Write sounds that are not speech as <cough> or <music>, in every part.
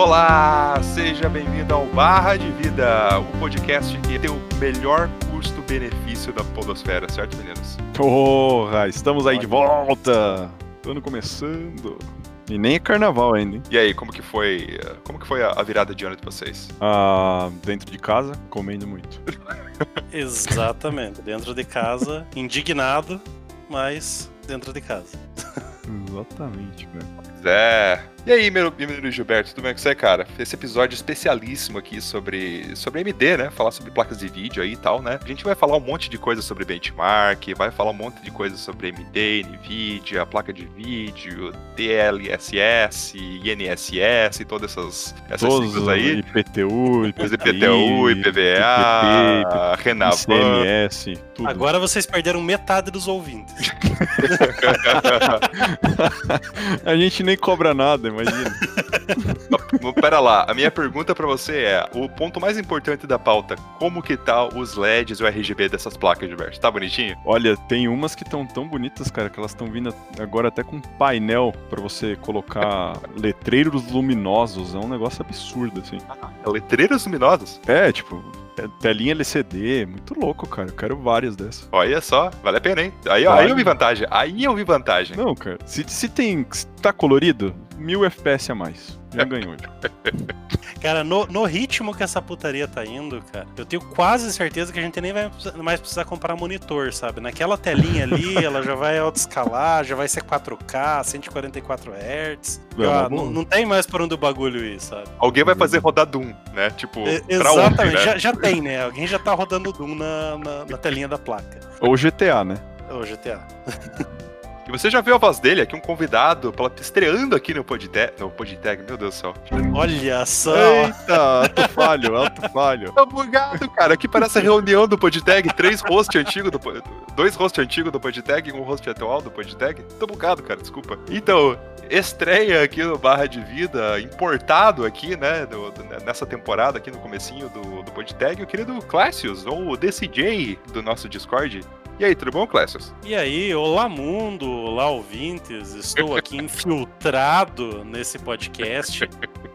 Olá, seja bem-vindo ao Barra de Vida, o podcast que tem o melhor custo-benefício da podosfera, certo, meninos? Porra, estamos aí de volta! Ano começando. E nem é carnaval ainda, hein? E aí, como que foi, como que foi a virada de ano de vocês? Ah, dentro de casa, comendo muito. <laughs> Exatamente, dentro de casa, indignado, mas dentro de casa. Exatamente, velho. Pois é. E aí, meu menino Gilberto, tudo bem com você, cara? Esse episódio especialíssimo aqui sobre, sobre AMD, né? Falar sobre placas de vídeo aí e tal, né? A gente vai falar um monte de coisa sobre benchmark, vai falar um monte de coisa sobre AMD, NVIDIA, placa de vídeo, DLSS, INSS e todas essas, essas Todos siglas aí. IPTU, IPTI, IPTU, IPVA, IPP, Renavan. ICMS, tudo. Agora vocês perderam metade dos ouvintes. <laughs> <laughs> A gente nem cobra nada, imagina. <laughs> Pera lá, a minha pergunta pra você é: o ponto mais importante da pauta, como que tá os LEDs e o RGB dessas placas, Gilberto? Tá bonitinho? Olha, tem umas que estão tão bonitas, cara, que elas estão vindo agora até com painel pra você colocar <laughs> letreiros luminosos. É um negócio absurdo, assim. Letreiros luminosos? É, tipo, telinha LCD, muito louco, cara. Eu quero várias dessas. Olha só, vale a pena, hein? Aí, Vale. aí eu vi vantagem. Aí eu vi vantagem. Não, cara, se, se tem. Se tá colorido, mil FPS a mais. Já <laughs> ganhou. <laughs> Cara, no, no ritmo que essa putaria tá indo, cara, eu tenho quase certeza que a gente nem vai mais precisar comprar monitor, sabe? Naquela telinha ali, <laughs> ela já vai autoescalar, já vai ser 4K, 144 Hz. É, Ó, mas bom. não, não tem mais por onde o bagulho ir, sabe? Alguém vai fazer rodar Doom, né? Tipo, ontem, Exatamente, né? já, já tem, né? Alguém já tá rodando Doom na, na, na telinha da placa. Ou GTA, né? Ô, GTA. <laughs> E você já viu a voz dele aqui, um convidado, estreando aqui no Podtag, no Podtag, meu Deus do céu. Olha só! Eita, alto falho, alto falho. Tá bugado, cara. Aqui parece a reunião do Podtag. Três hosts antigos do Dois hosts antigos do Podtag e um host atual do Podtag. Tô bugado, cara, desculpa. Então, estreia aqui no Barra de Vida, importado aqui, né, do- do- nessa temporada, aqui no comecinho do, do Podtag, o querido Clássius, ou o DCJ do nosso Discord. E aí, tudo bom, Clássius? E aí, olá mundo, olá ouvintes, estou aqui <laughs> infiltrado nesse podcast.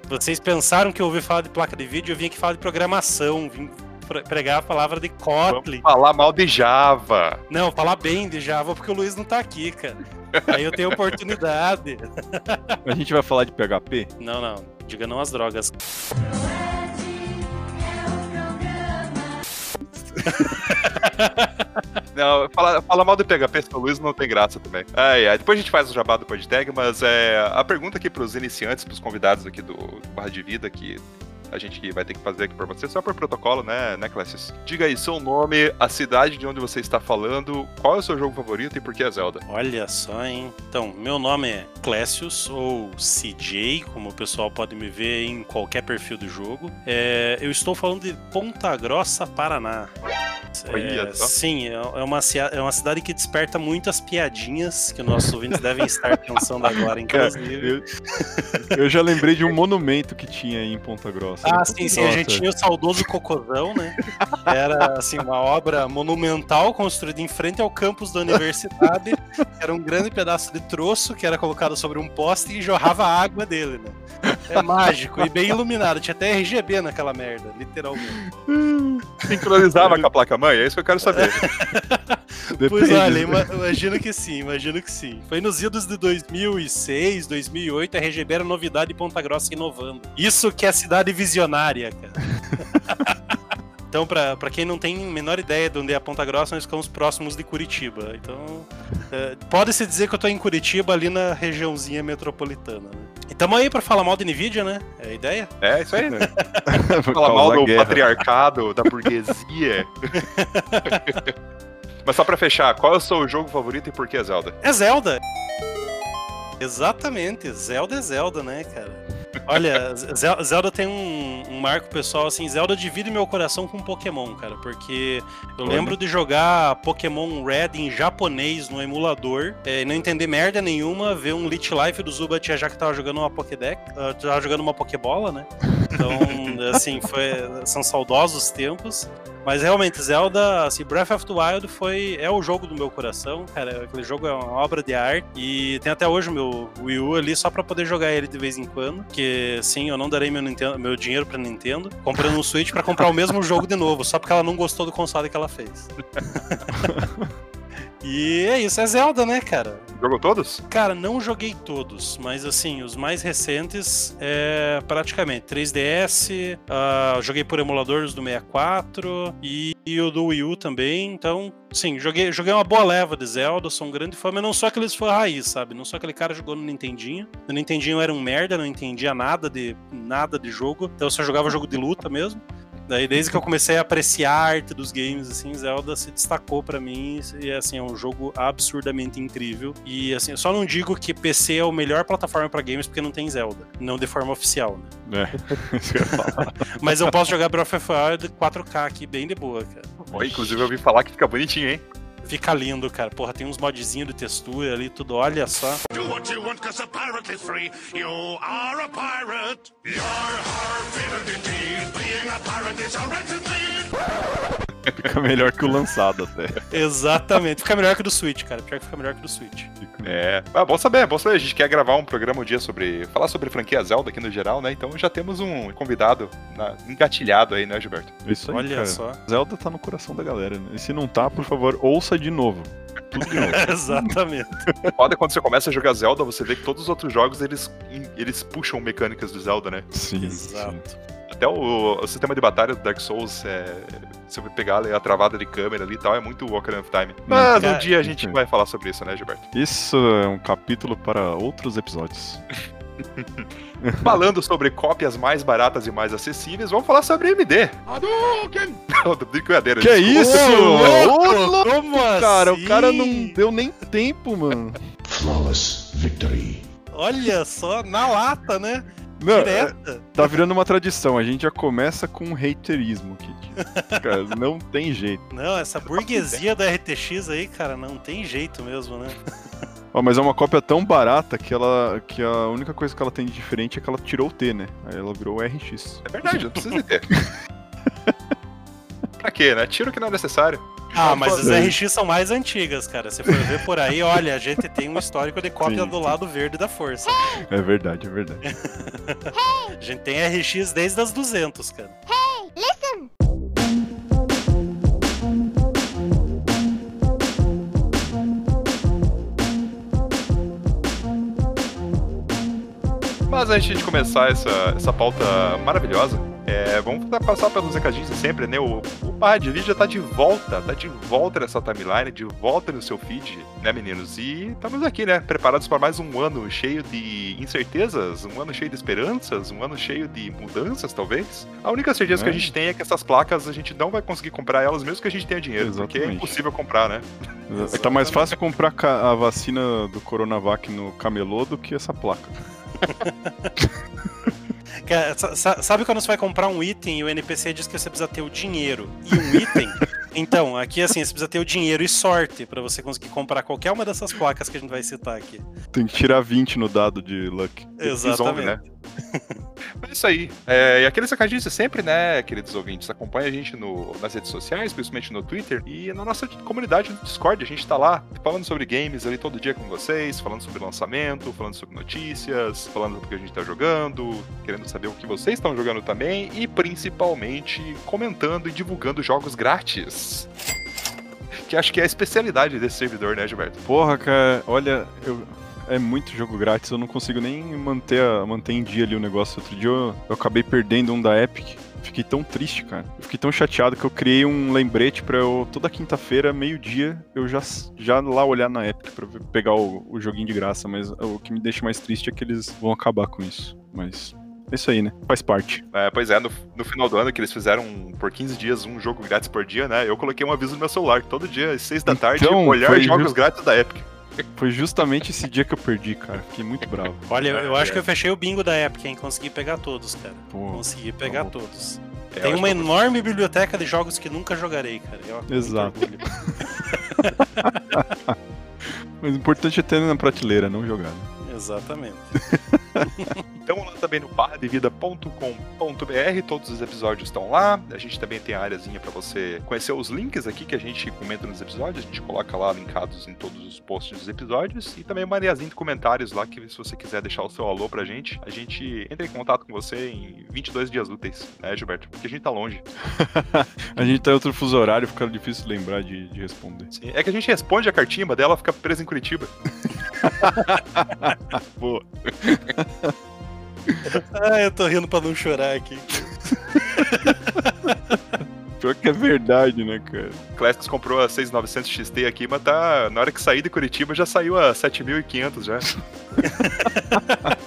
Vocês pensaram que eu ouvi falar de placa de vídeo, eu vim aqui falar de programação, vim pre- pregar a palavra de Kotlin. Vamos falar mal de Java. Não, falar bem de Java porque o Luiz não tá aqui, cara. Aí eu tenho oportunidade. <laughs> A gente vai falar de PHP? Não, não, diga não às drogas. <laughs> Não, falar fala mal do PHP seu Luiz não tem graça também. Ai, ai, depois a gente faz o jabá do Podtag, mas é, a pergunta aqui pros iniciantes, pros convidados aqui do Barra de Vida, que a gente vai ter que fazer aqui pra você, só por protocolo, né, né, Classes? Diga aí seu nome, a cidade de onde você está falando, qual é o seu jogo favorito e por que é Zelda? Olha só, hein? Então, meu nome é Clécius, ou CJ, como o pessoal pode me ver em qualquer perfil do jogo. É, eu estou falando de Ponta Grossa, Paraná. É, sim, é é uma, é uma cidade que desperta muitas piadinhas que nossos ouvintes devem estar pensando agora, <laughs> Cara, inclusive. eu, eu já lembrei de um monumento que tinha aí em Ponta Grossa. Ah, sim, sim. A gente tinha o saudoso Cocôzão, né? Era, assim, uma obra monumental construída em frente ao campus da universidade. Era um grande pedaço de troço que era colocado sobre um poste e jorrava a água dele, né? É mágico e bem iluminado. Tinha até RGB naquela merda, literalmente. Sincronizava com a placa-mãe? É isso que eu quero saber. <laughs> Pois olha, ima- imagino que sim, imagino que sim. Foi nos idos de 2006, 2008, a RGB era novidade e Ponta Grossa inovando. Isso que é cidade visionária, cara. <laughs> Então, pra, pra quem não tem a menor ideia de onde é a Ponta Grossa, nós ficamos próximos de Curitiba. Então, é, pode-se dizer que eu tô em Curitiba, ali na regiãozinha metropolitana. Né? E tamo aí pra falar mal de NVIDIA, né? É a ideia? É isso aí, né? <laughs> Falar mal do guerra. patriarcado, da burguesia. <laughs> Mas só pra fechar, qual é o seu jogo favorito e por que é Zelda? É Zelda! Exatamente, Zelda é Zelda, né, cara? Olha, Zel- Zelda tem um, um marco pessoal, assim, Zelda divide meu coração com Pokémon, cara, porque eu Olha. lembro de jogar Pokémon Red em japonês no emulador, é, e não entender merda nenhuma, ver um Lit Life do Zubat já que tava jogando uma Pokédex, ah, tava jogando uma Pokébola, né? Então, <laughs> assim, foi, são saudosos tempos. Mas realmente, Zelda, assim, Breath of the Wild foi, é o jogo do meu coração, cara. Aquele jogo é uma obra de arte. E tem até hoje o meu Wii U ali só pra poder jogar ele de vez em quando. Porque, sim, eu não darei meu, Nintendo, meu dinheiro pra Nintendo, comprando um Switch pra comprar o mesmo <laughs> jogo de novo, só porque ela não gostou do console que ela fez. <laughs> E é isso, é Zelda, né, cara? Jogou todos? Cara, não joguei todos, mas assim, os mais recentes é praticamente 3DS, uh, joguei por emuladores do 64 e, e, o do Wii U também, então, sim, joguei, joguei uma boa leva de Zelda, sou um grande fã, mas não sou aqueles fã raiz, sabe? Não sou aquele cara que jogou no Nintendinho. No Nintendinho eu era um merda, não entendia nada de, nada de jogo, então eu só jogava jogo de luta mesmo. Daí, desde que eu comecei a apreciar a arte dos games, assim, Zelda se destacou para mim e, assim, é um jogo absurdamente incrível. E, assim, eu só não digo que PC é a melhor plataforma para games porque não tem Zelda, não de forma oficial, né? É, isso que eu ia falar. <laughs> Mas eu posso jogar Breath of the Wild 4K aqui, bem de boa, cara. Bom, inclusive eu ouvi falar que fica bonitinho, hein? Fica lindo, cara. Porra, tem uns modzinhos de textura ali, tudo, olha só. Do what you want, cause a pirate is free. You are a pirate. You're being a pirate is a Fica melhor que o lançado até. Exatamente. Fica melhor que o do Switch, cara. Pior que fica melhor que o do Switch. É. Ah, bom saber, bom saber. A gente quer gravar um programa um dia sobre. falar sobre franquia Zelda aqui no geral, né? Então já temos um convidado na... engatilhado aí, né, Gilberto? Isso aí. Olha cara. só. Zelda tá no coração da galera, né? E se não tá, por favor, ouça de novo. Tudo de novo. <laughs> Exatamente. Foda quando você começa a jogar Zelda, você vê que todos os outros jogos eles, eles puxam mecânicas do Zelda, né? Sim. Exato. Sim. Até o, o, sistema de batalha do Dark Souls, é, se você pegar a travada de câmera ali e tal, é muito Ocarina of Time. Mas um dia a gente vai falar sobre isso, né, Gilberto? Isso é um capítulo para outros episódios. <laughs> Falando sobre cópias mais baratas e mais acessíveis, vamos falar sobre AMD. Hadouken! <laughs> Brincadeira. Que isso? Ô, Como cara, assim? o cara não deu nem tempo, mano. Flawless victory. Olha só, na lata, né? Não, é, tá virando uma tradição. A gente já começa com um haterismo aqui. Cara, <laughs> não tem jeito. Não, essa burguesia da RTX aí, cara, não tem jeito mesmo, né? Oh, mas é uma cópia tão barata que ela que a única coisa que ela tem de diferente é que ela tirou o T, né? Aí ela virou o RX. É verdade, não precisa de T. <laughs> pra quê, né? Tira o que não é necessário. Ah, mas as RX são mais antigas, cara. Se for ver por aí, olha, a gente tem um histórico de cópia Sim. do lado verde da força. É verdade, é verdade. <laughs> a gente tem RX desde as 200, cara. Hey, listen! Mas antes de começar essa, essa pauta maravilhosa, é, vamos passar pelos recadinhos de sempre, né? O, o Barra de Vídeo já tá de volta, tá de volta nessa timeline, de volta no seu feed, né, meninos? E estamos aqui, né? Preparados para mais um ano cheio de incertezas, um ano cheio de esperanças, um ano cheio de mudanças, talvez. A única certeza é. que a é. gente tem é que essas placas a gente não vai conseguir comprar elas, mesmo que a gente tenha dinheiro, Exatamente. porque é impossível comprar, né? Exatamente. Tá mais fácil comprar a vacina do Coronavac no camelô do que essa placa. <laughs> Sabe quando você vai comprar um item e o NPC diz que você precisa ter o dinheiro e um item? <laughs> Então, aqui assim, você precisa ter o dinheiro e sorte para você conseguir comprar qualquer uma dessas placas que a gente vai citar aqui. Tem que tirar 20 no dado de luck. Exatamente. né? É isso aí. É, e aqueles recadinhos de sempre, né, queridos ouvintes? Acompanha a gente no, nas redes sociais, principalmente no Twitter e na nossa comunidade do Discord. A gente tá lá falando sobre games ali todo dia com vocês, falando sobre lançamento, falando sobre notícias, falando sobre o que a gente tá jogando, querendo saber o que vocês estão jogando também e principalmente comentando e divulgando jogos grátis. Que acho que é a especialidade desse servidor, né, Gilberto? Porra, cara, olha, eu, é muito jogo grátis, eu não consigo nem manter, a, manter em dia ali o negócio. Outro dia eu, eu acabei perdendo um da Epic. Fiquei tão triste, cara. Eu fiquei tão chateado que eu criei um lembrete para eu, toda quinta-feira, meio-dia, eu já, já lá olhar na Epic pra pegar o, o joguinho de graça. Mas o que me deixa mais triste é que eles vão acabar com isso. Mas é isso aí, né? Faz parte. É, pois é, no, no, final do ano que eles fizeram por 15 dias um jogo grátis por dia, né? Eu coloquei um aviso no meu celular todo dia, às 6 da tarde, então, olhar jogos just... grátis da Epic. Foi justamente esse dia que eu perdi, cara. Fiquei muito bravo. Olha, eu, acho que eu fechei o bingo da Epic, hein? Consegui pegar todos, cara. Pô, Consegui pegar tá todos. É, Tem uma enorme biblioteca de jogos que nunca jogarei, cara. Eu Exato. <laughs> Mas o importante é ter na prateleira, não jogar. Né? Exatamente. Estamos <laughs> lá também no barradevida.com.br, todos os episódios estão lá. A gente também tem a áreazinha para você conhecer os links aqui que a gente comenta nos episódios, a gente coloca lá linkados em todos os posts dos episódios e também uma areazinha de comentários lá que se você quiser deixar o seu alô pra gente, a gente entra em contato com você em 22 dias úteis, né, Gilberto? Porque a gente tá longe. <laughs> a gente tá em outro fuso horário, fica difícil lembrar de, de responder. Sim, é que a gente responde a cartinha, mas dela fica presa em Curitiba. <laughs> Boa. ah, eu tô rindo pra não chorar aqui. Pior que é verdade, né, cara? Classics comprou a 6900 XT aqui, mas tá. Na hora que sair de Curitiba já saiu a 7500 já. <laughs>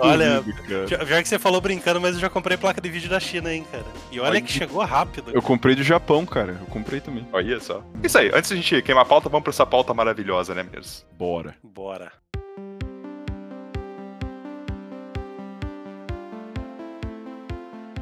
olha, já que você falou brincando, mas eu já comprei placa de vídeo da China, hein, cara. E olha que chegou rápido. Eu comprei do Japão, cara. Eu comprei também. Olha só. Isso aí, antes da gente queimar a pauta, vamos pra essa pauta maravilhosa, né, meninos? Bora. Bora.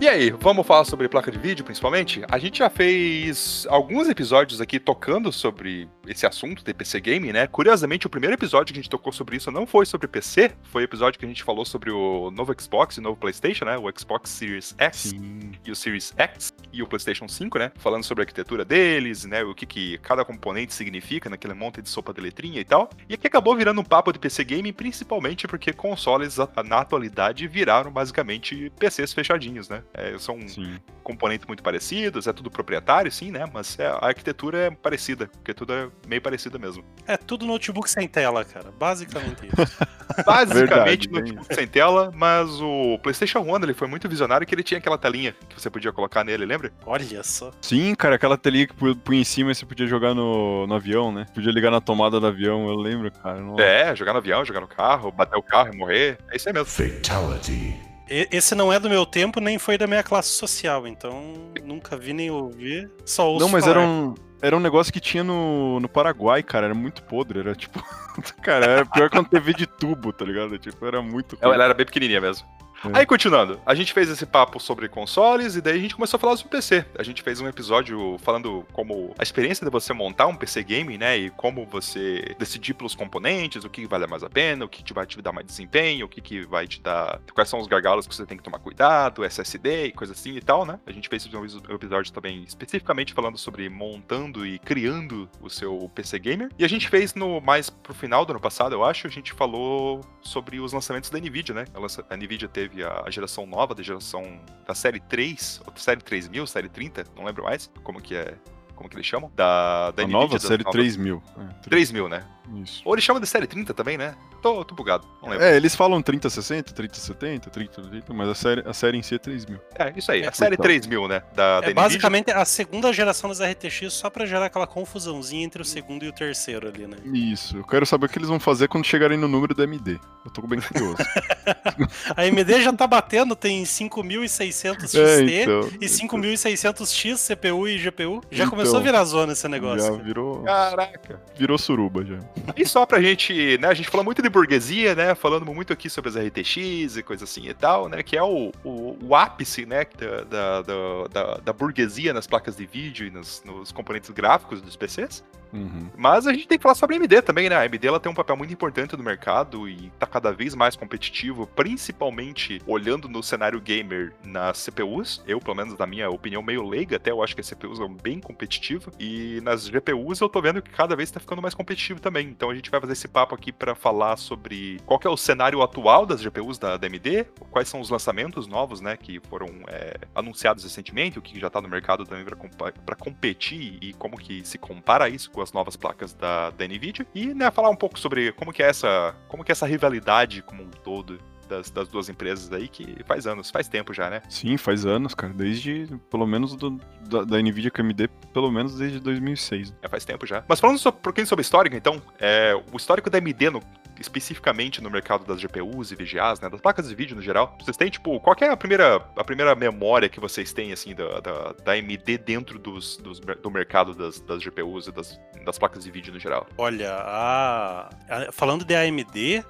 E aí, vamos falar sobre placa de vídeo, principalmente? A gente já fez alguns episódios aqui tocando sobre esse assunto de PC Game, né? Curiosamente, o primeiro episódio que a gente tocou sobre isso não foi sobre PC, foi o episódio que a gente falou sobre o novo Xbox e o novo PlayStation, né? O Xbox Series X Sim. e o Series X e o PlayStation 5, né? Falando sobre a arquitetura deles, né? O que, que cada componente significa naquele monte de sopa de letrinha e tal. E aqui acabou virando um papo de PC Game, principalmente porque consoles na atualidade viraram basicamente PCs fechadinhos, né? É, são sim. componentes muito parecidos, é tudo proprietário, sim, né? Mas é, a arquitetura é parecida, porque tudo é meio parecida mesmo. É tudo notebook sem tela, cara. Basicamente isso. <laughs> Basicamente Verdade, notebook bem. sem tela, mas o PlayStation 1 ele foi muito visionário que ele tinha aquela telinha que você podia colocar nele, lembra? Olha só. Sim, cara, aquela telinha que punha em cima e você podia jogar no, no avião, né? Podia ligar na tomada do avião, eu lembro, cara. Nossa. É, jogar no avião, jogar no carro, bater o carro e morrer. É isso aí mesmo. Fatality. Esse não é do meu tempo, nem foi da minha classe social, então nunca vi nem ouvi, só ouço Não, mas falar. era um, era um negócio que tinha no, no Paraguai, cara, era muito podre, era tipo... <laughs> cara, era pior que uma TV de tubo, tá ligado? Tipo, era muito... Ela era bem pequenininha mesmo. É. Aí, continuando, a gente fez esse papo sobre consoles e daí a gente começou a falar sobre PC. A gente fez um episódio falando como a experiência de você montar um PC game, né? E como você decidir pelos componentes, o que vale mais a pena, o que vai te dar mais desempenho, o que, que vai te dar. Quais são os gargalos que você tem que tomar cuidado, SSD e coisa assim e tal, né? A gente fez um episódio também especificamente falando sobre montando e criando o seu PC gamer. E a gente fez no mais pro final do ano passado, eu acho, a gente falou sobre os lançamentos da Nvidia, né? A Nvidia teve teve a, geração nova da geração da série 3, ou série 3000, série 30, não lembro mais como que é, como que eles chamam? Da, da a Nvidia, nova série nova... 3000. É, 3000, né? Isso. Ou eles chamam de série 30 também, né? Tô, tô bugado, não lembro. É, eles falam 3060, 3070, 3080, mas a série, a série em si é 3000. É, isso aí, é, a série então. 3000, né? Da, é da basicamente a segunda geração das RTX só pra gerar aquela confusãozinha entre o segundo e o terceiro ali, né? Isso, eu quero saber o que eles vão fazer quando chegarem no número da AMD. Eu tô bem curioso. <laughs> a AMD já tá batendo, tem 5600 XT é, então, e 5600X CPU e GPU. Já então, começou a virar zona esse negócio. Já virou. Caraca. Virou suruba já. E só pra gente, né, a gente falou muito de burguesia, né, falando muito aqui sobre as RTX e coisa assim e tal, né, que é o, o, o ápice, né, da, da, da, da, burguesia nas placas de vídeo e nos, nos componentes gráficos dos PCs. Uhum. Mas a gente tem que falar sobre a AMD também, né? A AMD ela tem um papel muito importante no mercado e tá cada vez mais competitivo, principalmente olhando no cenário gamer nas CPUs. Eu, pelo menos, na minha opinião, meio leiga, até eu acho que as CPUs são bem competitivas. E nas GPUs eu tô vendo que cada vez tá ficando mais competitivo também. Então a gente vai fazer esse papo aqui para falar sobre qual é o cenário atual das GPUs da, da AMD, quais são os lançamentos novos, né, que foram é, anunciados recentemente, o que já tá no mercado também para competir e como que se compara isso com com as novas placas da, da Nvidia. E né, falar um pouco sobre como que é essa, como que é essa rivalidade como um todo das, das, duas empresas aí, que faz anos, faz tempo já, né? Sim, faz anos, cara. Desde, pelo menos, do, da, da, Nvidia com a AMD, pelo menos desde 2006. É, faz tempo já. Mas falando um pouquinho sobre histórico, então, é, o histórico da AMD no, especificamente no mercado das GPUs e VGAs, né, das placas de vídeo no geral, vocês têm, tipo, qual é a primeira, a primeira memória que vocês têm, assim, da, da, da AMD dentro dos, dos, do mercado das, das GPUs e das, das placas de vídeo no geral? Olha, a, a, falando de AMD,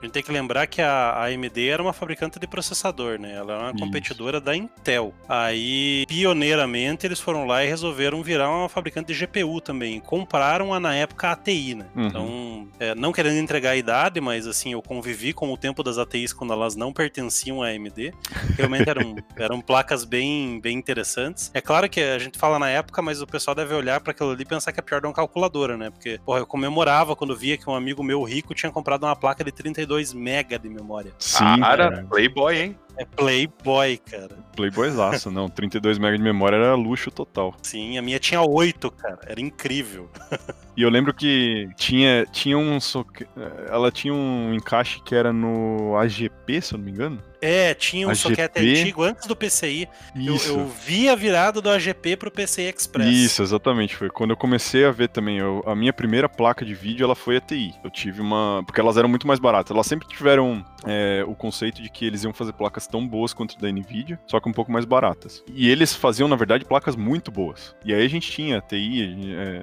A gente tem que lembrar que a AMD era uma fabricante de processador, né? Ela era uma Isso. competidora da Intel. Aí, pioneiramente, eles foram lá e resolveram virar uma fabricante de GPU também. Compraram a, na época, a ATI, né? Uhum. Então, é, não querendo entregar a idade, mas assim, eu convivi com o tempo das ATIs quando elas não pertenciam à AMD. Realmente eram, <laughs> eram placas bem, bem interessantes. É claro que a gente fala na época, mas o pessoal deve olhar para aquilo ali e pensar que é pior de uma calculadora, né? Porque, porra, eu comemorava quando via que um amigo meu rico tinha comprado uma placa de 32 mega de memória. Sim, Cara, cara. Playboy, hein? É Playboy, cara. Playboyzaço, não. 32 MB de memória era luxo total. Sim, a minha tinha 8, cara. Era incrível. E eu lembro que tinha, tinha um. soque- Ela tinha um encaixe que era no AGP, se eu não me engano. É, tinha um A socket GP? antigo antes do PCI. Eu, Isso. eu vi a virada do AGP pro PCI Express. Isso, exatamente. Foi quando eu comecei a ver também. eu- a minha primeira placa de vídeo ela foi a TI. Eu tive uma. Porque elas eram muito mais baratas. Elas sempre tiveram é, o conceito de que eles iam fazer placas tão boas quanto da Nvidia, só que um pouco mais baratas. E eles faziam, na verdade, placas muito boas. E aí a gente tinha a TI. é,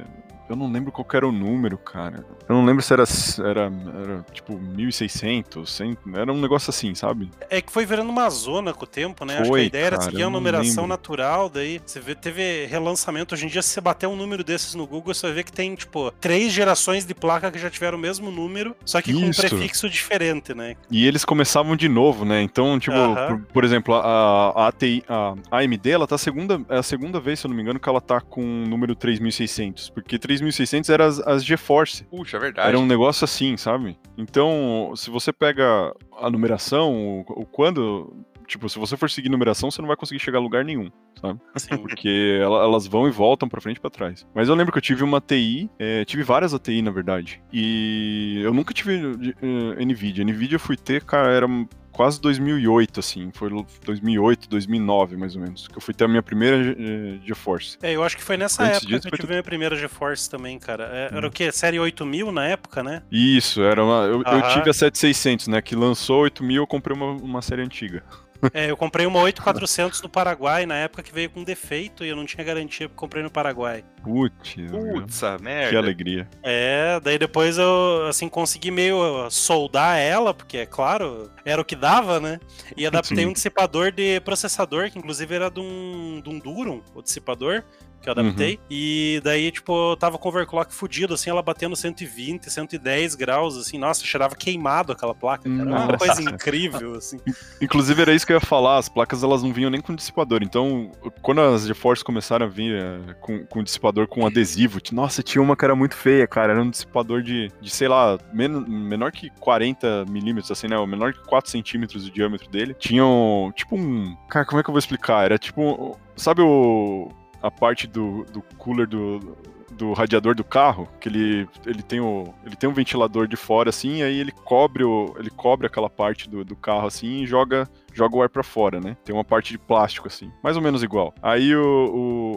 eu não lembro qual era o número, cara. Eu não lembro se era, era, era tipo 1600, 100, era um negócio assim, sabe? É que foi virando uma zona com o tempo, né? Acho que Foi, a ideia era cara, seguir eu a numeração natural, daí você vê, teve relançamento. Hoje em dia, se você bater um número desses no Google, você vai ver que tem, tipo, três gerações de placa que já tiveram o mesmo número, só que com um Isso. prefixo diferente, né? E eles começavam de novo, né? Então, tipo, Aham. por, por exemplo, a, a, ATI, a AMD, ela tá a segunda, é a segunda vez, se eu não me engano, que ela tá com o número 3600. Porque 3600 eram as, as GeForce. Puxa, é verdade. Era um negócio assim, sabe? Então, se você pega a numeração, o, o quando. Tipo, se você for seguir numeração, você não vai conseguir chegar a lugar nenhum, sabe? Assim, Porque ela- elas vão e voltam pra frente e pra trás. Mas eu lembro que eu tive uma TI, é, tive várias ATI, na verdade. E eu nunca tive eh, NVIDIA. NVIDIA eu fui ter, cara, era quase 2008, assim. Foi 2008, 2009, mais ou menos. Que eu fui ter a minha primeira eh, GeForce. é, eu acho que foi nessa Antes época disso, que eu tive a minha primeira GeForce também, cara. É, Era Hum. o quê? Série 8000 na época, né? Isso, era uma. Eu, eu tive a 7600, né? Que lançou 8000, eu comprei uma, uma série antiga. <laughs> É, eu comprei uma 8400 no Paraguai na época que veio com defeito e eu não tinha garantia porque comprei no Paraguai. Putz, Putz, a que merda. alegria. É, daí depois eu, assim, consegui meio soldar ela, porque, é claro, era o que dava, né? E <laughs> adaptei Sim. um dissipador de processador, que inclusive era de um, de um Durum, o dissipador, que eu adaptei. E daí, tipo, eu tava com o overclock fudido, assim, ela batendo 120, 110 graus, assim, nossa, cheirava queimado aquela placa, cara. Era uma coisa incrível, assim. Inclusive era isso que eu ia falar, as placas elas não vinham nem com dissipador. Então, quando as GeForce começaram a vir eh, com, com dissipador com adesivo, nossa, tinha uma que era muito feia, cara. Era um dissipador de, de sei lá, men menor que 40 milímetros, assim, né? O menor que 4 centímetros de diâmetro dele. Tinha um, tipo um. Cara, como é que eu vou explicar? Era tipo. Sabe o. A parte do, do cooler do, do radiador do carro, que ele, ele, tem o, ele tem um ventilador de fora assim, aí ele cobre o, ele cobre aquela parte do, do carro assim e joga joga o ar pra fora, né? Tem uma parte de plástico assim, mais ou menos igual. Aí o,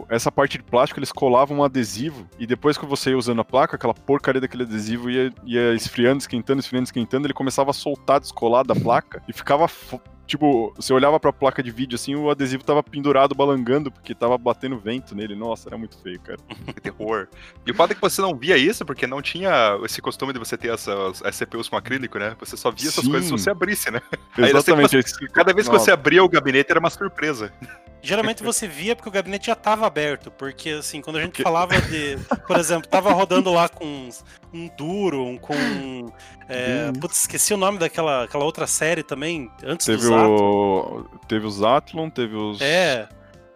o- essa parte de plástico eles colavam um adesivo e depois que você ia usando a placa, aquela porcaria daquele adesivo ia, ia esfriando, esquentando, esfriando, esquentando, ele começava a soltar descolado da placa e ficava Tipo, você olhava pra placa de vídeo assim, o adesivo tava pendurado, balangando, porque tava batendo vento nele. Nossa, era muito feio, cara. <laughs> Que terror. E o fato é que você não via isso, porque não tinha esse costume de você ter essas, as CPUs com acrílico, né? Você só via essas Sim. coisas se você abrisse, né? <laughs> Aí que Exatamente. você- Cada vez que Nossa. você abria o gabinete era uma surpresa. Geralmente você via porque o gabinete já estava aberto, porque assim, quando a gente Porque- falava de, por exemplo, tava rodando lá com uns- um Durum, com é, putz, esqueci o nome daquela aquela outra série também, antes Teve do Zato. o. Teve os Athlon, teve os. É.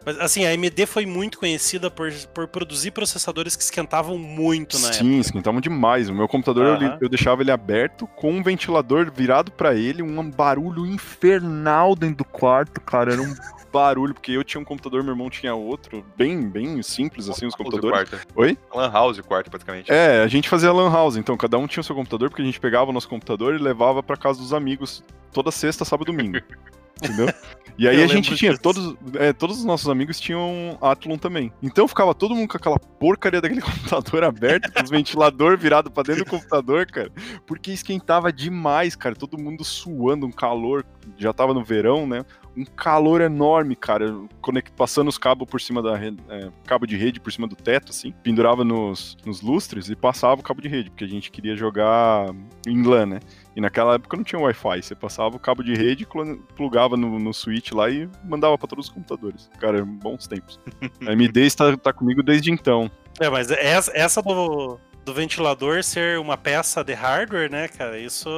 Mas assim, a AMD foi muito conhecida por, por produzir processadores que esquentavam muito na época. Sim, esquentavam demais. O meu computador eu, li- Aham. eu deixava ele aberto com um ventilador virado pra ele, um barulho infernal dentro do quarto, cara. Era um <laughs> barulho, porque eu tinha um computador, meu irmão tinha outro, bem, bem simples assim, os computadores. quarto. Oi? Lan House o quarto, praticamente. É, a gente fazia lan house, então cada um tinha o seu computador, porque a gente pegava o nosso computador e levava pra casa dos amigos toda sexta, sábado e domingo. <laughs> Entendeu? <laughs> E aí Eu a gente tinha, disso. todos, é, todos os nossos amigos tinham Athlon também. Então ficava todo mundo com aquela porcaria daquele <laughs> computador aberto, com os ventilador virado pra dentro do computador, cara. Porque esquentava demais, cara. Todo mundo suando, um calor. Já tava no verão, né? um calor enorme, cara. Conect, passando os cabos por cima da rede, é, cabo de rede por cima do teto, assim, pendurava nos, nos lustres e passava o cabo de rede, porque a gente queria jogar em LAN, né? E naquela época não tinha Wi-Fi, você passava o cabo de rede, plugava no, no switch lá e mandava para todos os computadores. Cara, bons tempos. <laughs> A AMD está tá comigo desde então. É, mas essa, essa do, do ventilador ser uma peça de hardware, né, cara? Isso,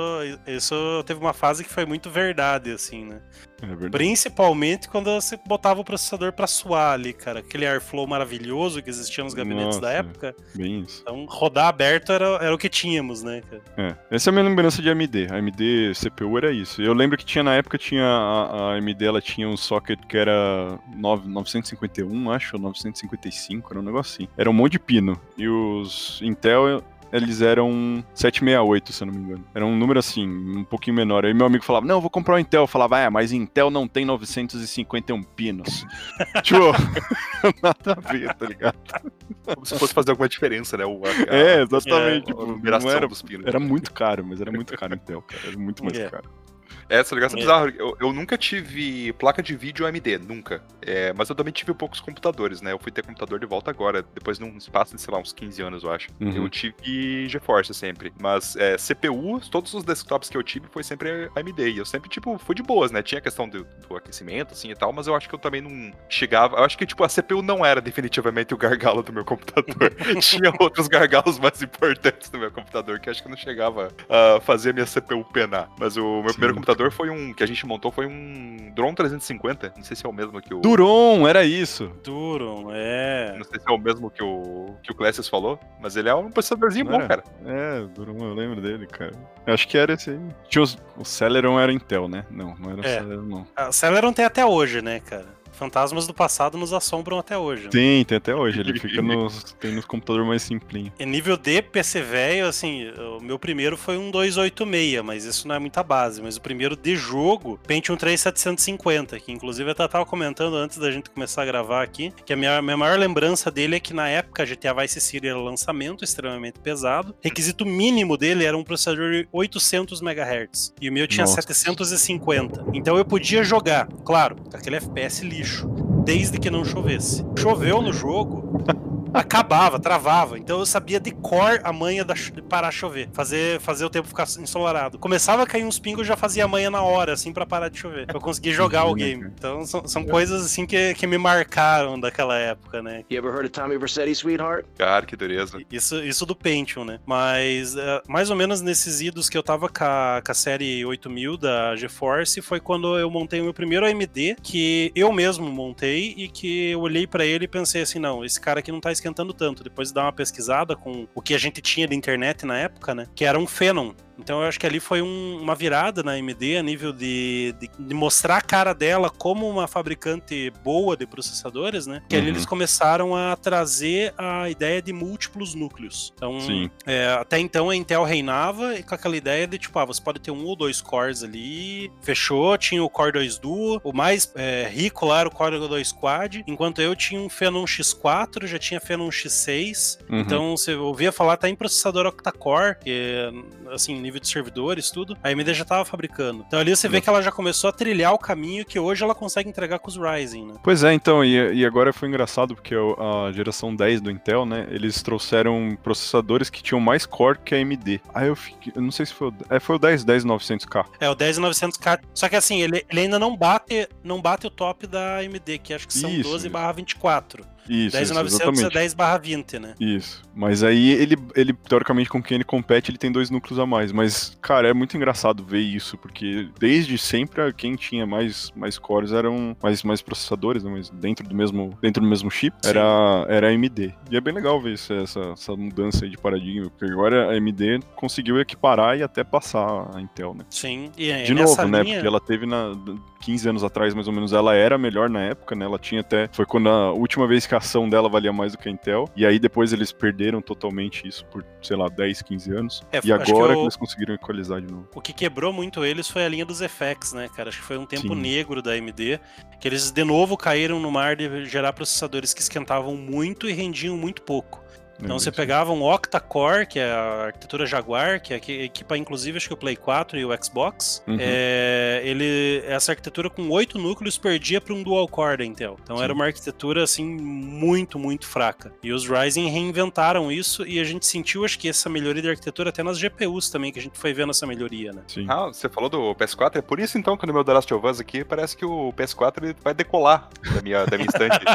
isso teve uma fase que foi muito verdade, assim, né? É Principalmente quando você botava o processador para suar ali, cara. Aquele airflow maravilhoso que existia nos gabinetes Nossa, da época. Bem isso. Então, rodar aberto era, era o que tínhamos, né, cara? É. Essa é a minha lembrança de AMD. A AMD CPU era isso. Eu lembro que tinha na época, tinha a, a AMD, ela tinha um socket que era 9, 951, acho, ou 955, era um negócio assim. Era um monte de pino. E os Intel eles eram 768, se eu não me engano. Era um número assim, um pouquinho menor. Aí meu amigo falava, não, eu vou comprar um Intel. Eu falava, é, mas Intel não tem 951 pinos. <laughs> tipo, <laughs> nada a ver, tá ligado? Como se fosse fazer alguma diferença, né? O, a, é, exatamente. É, tipo, não era, dos pinos. Era muito caro, mas era muito caro Intel, cara. Era muito mais é. caro. Essa ligação é bizarra. Eu, eu nunca tive placa de vídeo AMD, nunca. É, mas eu também tive poucos computadores, né? Eu fui ter computador de volta agora, depois de um espaço de, sei lá, uns 15 anos, eu acho. Uhum. Eu tive GeForce sempre. Mas é, CPU, todos os desktops que eu tive foi sempre AMD. E eu sempre, tipo, fui de boas, né? Tinha a questão do, do aquecimento, assim e tal, mas eu acho que eu também não chegava. Eu acho que, tipo, a CPU não era definitivamente o gargalo do meu computador. <laughs> <laughs> Tinha outros gargalos mais importantes do meu computador que acho que não chegava a fazer a minha CPU penar. Mas o meu Sim. primeiro computador computador foi um. que a gente montou foi um Drone 350. Não sei se é o mesmo que o. Duron, era isso. Duron, é. Não sei se é o mesmo que o, que o Classes falou, mas ele é um processadorzinho bom, cara. É, Duron, eu lembro dele, cara. Eu acho que era esse aí. Tinha os, o Celeron era Intel, né? Não, não era o é. Celeron, não. O Celeron tem até hoje, né, cara? Fantasmas do passado nos assombram até hoje. Né? Tem, tem até hoje. Ele fica <laughs> nos, tem nos computadores mais simplinho. E nível D, PC velho, assim, o meu primeiro foi um 286, mas isso não é muita base. Mas o primeiro de jogo, Pentium 3750, que inclusive eu tava comentando antes da gente começar a gravar aqui, que a minha, minha maior lembrança dele é que na época a GTA Vice City era lançamento extremamente pesado. Requisito mínimo dele era um processador de 800 MHz. E o meu tinha Nossa. 750. Então eu podia jogar, claro, aquele FPS lixo desde que não chovesse. Choveu no jogo, acabava, travava. Então eu sabia de cor a manha da, de parar de chover, fazer, fazer o tempo ficar ensolarado. Começava a cair uns pingos, eu já fazia a manha na hora, assim, para parar de chover. Eu consegui <laughs> jogar o game. Então são, são coisas assim que, que me marcaram daquela época, né? You ever heard of Tommy Vercetti, sweetheart? Cara, que dureza. Isso, isso do Pentium, né? Mas uh, mais ou menos nesses idos que eu tava com a, com a série 8000 da GeForce foi quando eu montei o meu primeiro AMD, que eu mesmo montei e que eu olhei para ele e pensei assim, não, esse cara aqui não tá esquentando tanto. Depois de dar uma pesquisada com o que a gente tinha de internet na época, né? Que era um Phenom. Então eu acho que ali foi um, uma virada na AMD a nível de, de, de, mostrar a cara dela como uma fabricante boa de processadores, né? Que uhum. ali eles começaram a trazer a ideia de múltiplos núcleos. Então, é, até então a Intel reinava e com aquela ideia de tipo, ah, você pode ter um ou dois cores ali, fechou, tinha o Core 2 Duo, o mais é, rico lá era o Core 2 Quad, enquanto eu tinha um Phenom X4, já tinha Phenom X6, uhum. então você ouvia falar até em processador octa-core, que assim, nível de servidores, tudo, a AMD já estava fabricando. Então ali você vê que ela já começou a trilhar o caminho que hoje ela consegue entregar com os Ryzen, né? Pois é, então, e, e agora foi engraçado porque a geração 10 do Intel, né, eles trouxeram processadores que tinham mais core que a AMD. Aí eu fiquei, eu não sei se foi o, é, foi o 10, 10900K. É, o 10900K, só que assim, ele, ele ainda não bate, não bate o top da AMD, que acho que são 12 24. Isso, 10,900 é 10 barra 20, né? Isso. Mas aí ele, ele, teoricamente, com quem ele compete, ele tem dois núcleos a mais. Mas, cara, é muito engraçado ver isso, porque desde sempre quem tinha mais, mais cores eram mais, mais processadores, né? Mas dentro do mesmo, dentro do mesmo chip, era, era AMD. E é bem legal ver isso, essa, essa mudança de paradigma, porque agora a AMD conseguiu equiparar e até passar a Intel, né? Sim. E, de novo, né? Porque ela teve na 15 anos atrás, mais ou menos, ela era melhor na época, né? Ela tinha até. Foi quando a última vez que a ação dela valia mais do que a Intel. E aí depois eles perderam totalmente isso por, sei lá, 10, 15 anos. É, e agora que, eu... eles conseguiram equalizar de novo. O que quebrou muito eles foi a linha dos FX, né, cara? Acho que foi um tempo Sim. negro da AMD. Que eles de novo caíram no mar de gerar processadores que esquentavam muito e rendiam muito pouco. Então você pegava um octa-core, que é a arquitetura Jaguar, que é que equipa inclusive acho que o Play 4 e o Xbox. Uhum. É, ele essa arquitetura com oito núcleos perdia para um dual core da Intel. Então Sim. era uma arquitetura assim muito, muito fraca. E os Ryzen reinventaram isso e a gente sentiu acho que essa melhoria de arquitetura até nas GPUs também, que a gente foi vendo essa melhoria, né? Sim. Ah, você falou do PS4, é por isso então que no meu The Last of Us aqui parece que o PS4 ele vai decolar da minha, da minha estante. <laughs>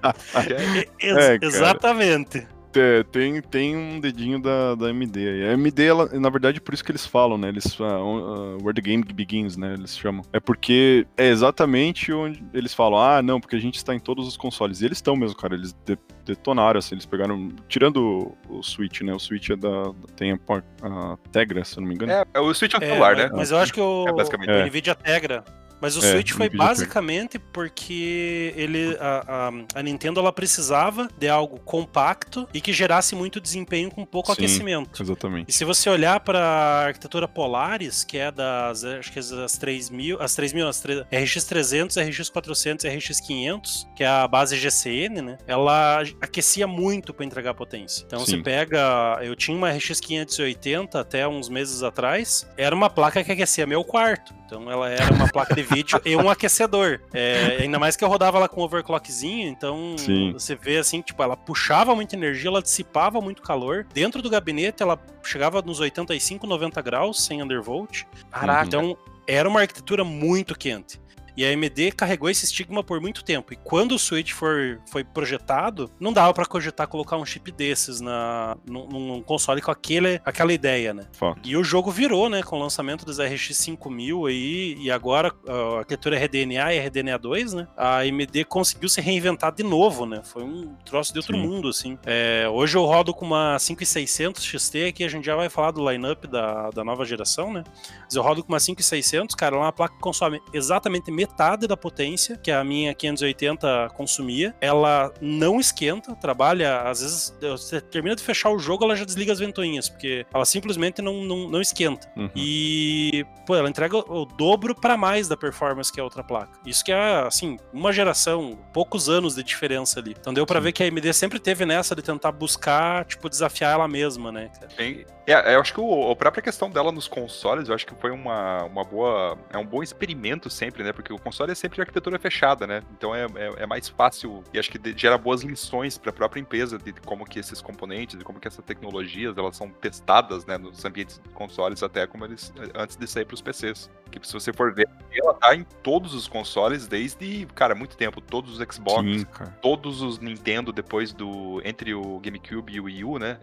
<laughs> É- Ex- É, cara. exatamente. É, tem, tem um dedinho da, da AMD aí. A AMD, ela, na verdade, por isso que eles falam, né? Eles, uh, uh, where the game begins, né? Eles chamam. É porque é exatamente onde eles falam, ah, não, porque a gente está em todos os consoles. E eles estão mesmo, cara. Eles de- detonaram, assim, eles pegaram. Tirando o, o Switch, né? O Switch é da. Tem a, a Tegra, se eu não me engano. é, é o Switch é o É, celular, mas, né? mas eu acho que o, É, basicamente. o É. Nvidia Tegra. Mas o É, Switch foi basicamente porque ele, a, a- a Nintendo ela precisava de algo compacto e que gerasse muito desempenho com pouco Sim. aquecimento. Exatamente. E se você olhar para a arquitetura Polaris, que é das, acho que é das 3000, as 3000, as tre- RX300, RX400 e RX500, que é a base GCN, né? Ela aquecia muito para entregar potência. Então Sim. você pega, eu tinha uma RX580 até uns meses atrás, era uma placa que aquecia meu quarto. Então ela era uma placa de vídeo e um aquecedor. É, ainda mais que eu rodava ela com overclockzinho, então Sim. você vê assim, tipo, ela puxava muita energia, ela dissipava muito calor. Dentro do gabinete ela chegava nos 85, 90 graus sem undervolt. Caraca. Então era uma arquitetura muito quente. E a AMD carregou esse estigma por muito tempo. E quando o Switch for, foi projetado, não dava pra cogitar colocar um chip desses na, num, num console com aquele, aquela ideia, né? E o jogo virou, né, com o lançamento dos RX 5000 aí, e agora a arquitetura RDNA e RDNA 2, né, a AMD conseguiu se reinventar de novo, né, foi um troço de outro Sim. mundo, assim. É, hoje eu rodo com uma 5600 XT, que a gente já vai falar do lineup da, da nova geração, né, mas eu rodo com uma 5600, cara, é uma placa que consome exatamente metade da potência que a minha 580 consumia, ela não esquenta, trabalha, às vezes você termina de fechar o jogo, ela já desliga as ventoinhas, porque ela simplesmente não, não, não esquenta. Uhum. E, pô, ela entrega o dobro para mais da performance que a outra placa. Isso que é, assim, uma geração, poucos anos de diferença ali. Então deu pra Sim. ver que a AMD sempre teve nessa de tentar buscar, tipo, desafiar ela mesma, né? cara? Bem, é, eu acho que o, a própria questão dela nos consoles, eu acho que foi uma, uma boa. É um bom experimento sempre, né? Porque o console é sempre de arquitetura fechada, né? Então é, é, é mais fácil e acho que de- gera boas lições para a própria empresa de como que esses componentes e como que essas tecnologias elas são testadas, né? Nos ambientes de consoles, até como eles antes de sair para os PCs. Que se você for ver, ela tá em todos os consoles desde, cara, muito tempo. Todos os Xbox, Sim, todos os Nintendo depois do. Entre o GameCube e o Wii U, né?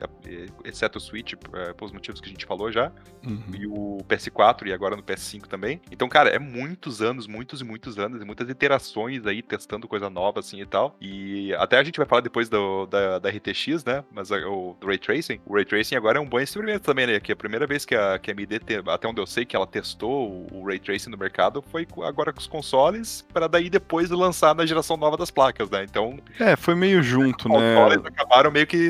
Exceto o Switch, é, pelos motivos que a gente falou já. Uhum. E o PS4 e agora no PS5 também. Então, cara, é muitos anos, muitos e muitos anos, e muitas iterações aí, testando coisa nova assim e tal. E até a gente vai falar depois do, da, da RTX, né? Mas a- o do Ray Tracing. O Ray Tracing agora é um bom experimento também, né? Que é a primeira vez que a, que a AMD, te- até onde eu sei que ela testou o, Ray Tracing no mercado, foi agora com os consoles, para daí depois lançar na geração nova das placas, né? Então, É, foi meio junto, os né? consoles acabaram meio que.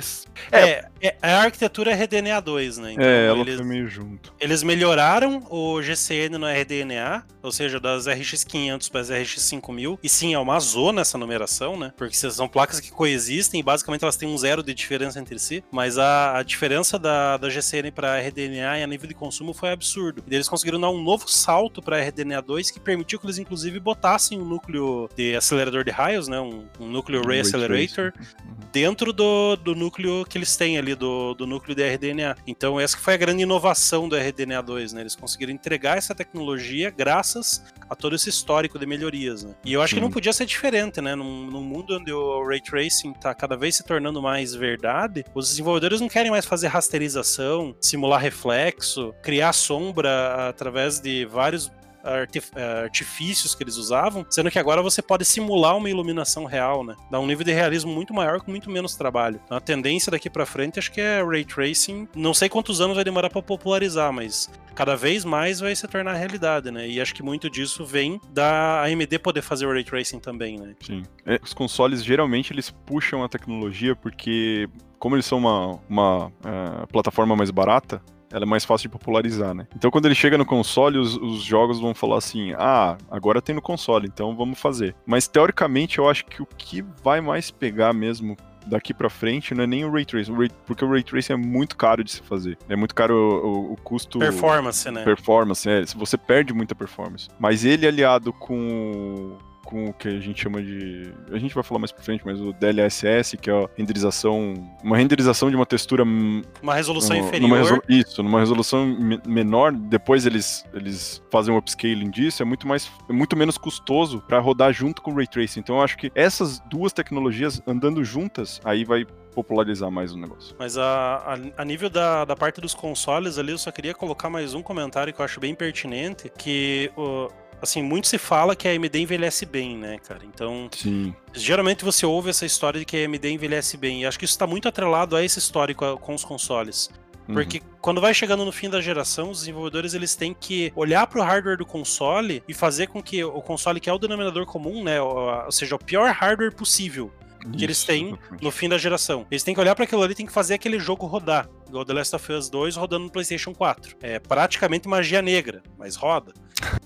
É. É, é, a arquitetura é RDNA 2, né? Então, É, ela eles, foi meio junto. eles melhoraram o GCN no RDNA, ou seja, das RX500 para as RX5000. E sim, é uma zona essa numeração, né? Porque são placas que coexistem e basicamente elas têm um zero de diferença entre si. Mas a, a diferença da, da GCN para RDNA e a nível de consumo foi absurdo. E eles conseguiram dar um novo salto para RDNA 2 que permitiu que eles, inclusive, botassem um núcleo de acelerador de raios, né? Um, um núcleo Ray Accelerator tracing. dentro do, do núcleo que eles têm ali, do, do núcleo de RDNA. Então, essa que foi a grande inovação do RDNA 2, né? Eles conseguiram entregar essa tecnologia graças a todo esse histórico de melhorias, né? E eu acho que Sim. não podia ser diferente, né? Num, num mundo onde o Ray Tracing tá cada vez se tornando mais verdade, os desenvolvedores não querem mais fazer rasterização, simular reflexo, criar sombra através de vários eh, artifícios que eles usavam, sendo que agora você pode simular uma iluminação real, né? Dá um nível de realismo muito maior com muito menos trabalho. Então a tendência daqui pra frente acho que é ray tracing. Não sei quantos anos vai demorar pra popularizar, mas cada vez mais vai se tornar realidade, né? E acho que muito disso vem da AMD poder fazer o ray tracing também, né? Sim. É, os consoles geralmente eles puxam a tecnologia porque, como eles são uma, uma eh, plataforma mais barata, ela é mais fácil de popularizar, né? Então quando ele chega no console, os, os jogos vão falar assim: ah, agora tem no console, então vamos fazer. Mas teoricamente eu acho que o que vai mais pegar mesmo daqui pra frente não é nem o Ray Tracing, o Ray- porque o Ray Tracing é muito caro de se fazer. É muito caro o, o- o custo... Performance, né? Performance, é. Você perde muita performance. Mas ele aliado com com o que a gente chama de. A gente vai falar mais pra frente, mas o DLSS, que é a renderização. Uma renderização de uma textura. Uma resolução numa- inferior. numa resolu- isso, numa resolução me- menor. Depois eles, eles fazem um upscaling disso. É muito, mais, é muito menos custoso pra rodar junto com o Ray Tracing. Então eu acho que essas duas tecnologias andando juntas, aí vai popularizar mais o negócio. Mas a, a, a nível da, da parte dos consoles ali, eu só queria colocar mais um comentário que eu acho bem pertinente, que o- assim, muito se fala que a AMD envelhece bem, né, cara? Então, Sim. geralmente você ouve essa história de que a AMD envelhece bem, e acho que isso está muito atrelado a esse histórico com os consoles. Uhum. Porque quando vai chegando no fim da geração, os desenvolvedores eles têm que olhar para o hardware do console e fazer com que o console, que é o denominador comum, né, ou, seja, o pior hardware possível que eles têm no fim da geração. Eles têm que olhar para aquilo ali e tem que fazer aquele jogo rodar. Igual The Last of Us 2 rodando no PlayStation 4. É praticamente magia negra, mas roda.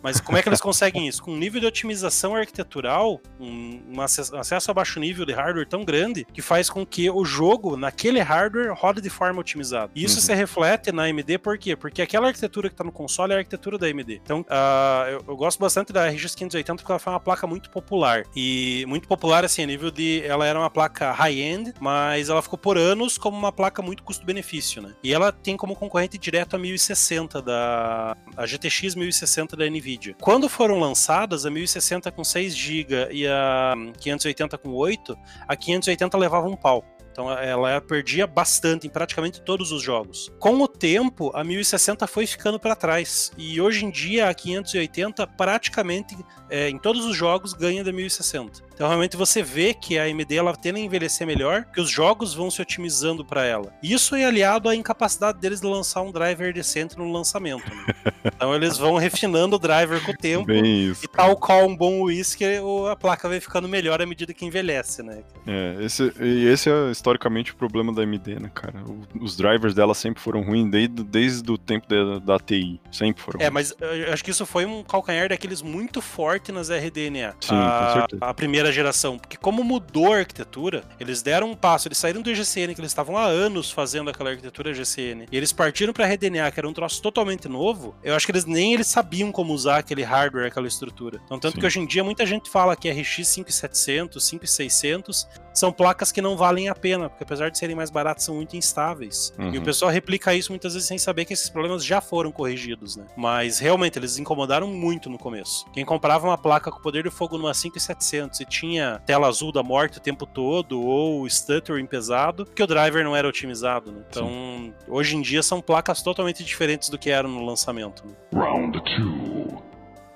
Mas como é que eles <laughs> conseguem isso? Com um nível de otimização arquitetural, um, um acesso, a baixo nível de hardware tão grande, que faz com que o jogo, naquele hardware, rode de forma otimizada. E isso Uhum. se reflete na AMD, por quê? Porque aquela arquitetura que está no console é a arquitetura da AMD. Então, ah, eu, eu gosto bastante da RX 580 porque ela foi uma placa muito popular. E muito popular, assim, a nível de. Ela era uma placa high-end, mas ela ficou por anos como uma placa muito custo-benefício, né? E ela tem como concorrente direto a 1060 da. A GTX 1060 da Nvidia. Quando foram lançadas, a 1060 com 6 GB e a 580 com 8, a 580 levava um pau. Então ela perdia bastante em praticamente todos os jogos. Com o tempo, a 1060 foi ficando para trás. E hoje em dia a 580 praticamente é, em todos os jogos ganha da 1060. Então realmente você vê que a AMD ela tende a envelhecer melhor, que os jogos vão se otimizando para ela. Isso é aliado à incapacidade deles de lançar um driver decente no lançamento. né? <laughs> Então eles vão refinando o driver com o tempo. Bem isso. E tal qual um bom whisky, a placa vai ficando melhor à medida que envelhece, né? É, esse, e esse é historicamente o problema da AMD, né, cara? O- os drivers dela sempre foram ruins desde, desde o tempo da, da TI. Sempre foram É, ruins. mas eu acho que isso foi um calcanhar daqueles muito forte nas RDNA. Sim, a, com certeza. A primeira geração. Porque como mudou a arquitetura, eles deram um passo, eles saíram do GCN, que eles estavam há anos fazendo aquela arquitetura GCN, e eles partiram pra RDNA, que era um troço totalmente novo, eu acho que eles nem eles sabiam como usar aquele hardware, aquela estrutura. Então, tanto Sim. que hoje em dia muita gente fala que RX 5700, 5600 são placas que não valem a pena, porque apesar de serem mais baratas, são muito instáveis. E o Uhum. pessoal replica isso muitas vezes sem saber que esses problemas já foram corrigidos, né? Mas realmente eles incomodaram muito no começo. Quem comprava uma placa com poder de fogo numa 5700 e tinha tela azul da morte o tempo todo ou stuttering pesado, porque o driver não era otimizado, né? Então, hoje em dia são placas totalmente diferentes do que eram no lançamento. né? Round two.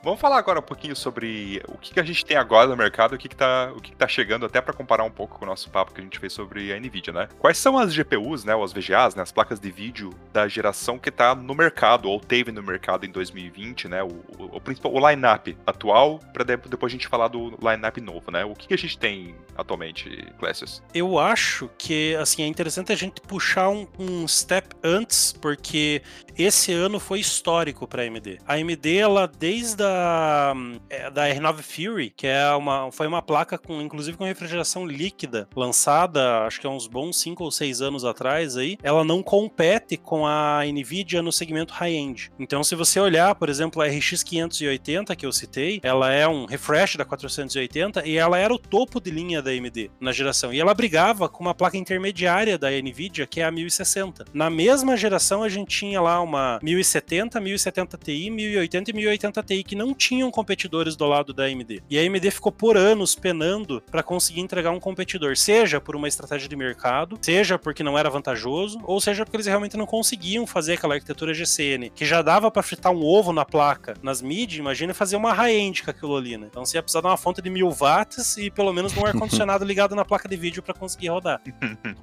Vamos falar agora um pouquinho sobre o que, que a gente tem agora no mercado, o que, que, tá, o que, que tá chegando, até para comparar um pouco com o nosso papo que a gente fez sobre a Nvidia, né? Quais são as GPUs, né, ou as VGAs, né, as placas de vídeo da geração que tá no mercado, ou teve no mercado em 2020, né? O, o, o principal, o line-up atual, para depois a gente falar do line-up novo, né? O que, que a gente tem atualmente, Clécius? Eu acho que assim é interessante a gente puxar um, um step antes, porque esse ano foi histórico para a AMD. A AMD, ela desde a é, da R9 Fury, que é uma, foi uma placa com inclusive com refrigeração líquida, lançada acho que há uns bons 5 ou 6 anos atrás aí, ela não compete com a Nvidia no segmento high-end. Então, se você olhar, por exemplo, a RX 580 que eu citei, ela é um refresh da 480 e ela era o topo de linha da AMD na geração. E ela brigava com uma placa intermediária da Nvidia, que é a 1060. Na mesma geração, a gente tinha lá uma 1070, 1070 Ti, 1080 e 1080 Ti, que não tinham competidores do lado da AMD. E a AMD ficou por anos penando para conseguir entregar um competidor, seja por uma estratégia de mercado, seja porque não era vantajoso, ou seja porque eles realmente não conseguiam fazer aquela arquitetura GCN, que já dava para fritar um ovo na placa. Nas mid, imagina fazer uma high-end com aquilo ali, né? Então você ia precisar de uma fonte de mil watts e pelo menos de um ar-condicionado <laughs> ligado na placa de vídeo para conseguir rodar. <laughs>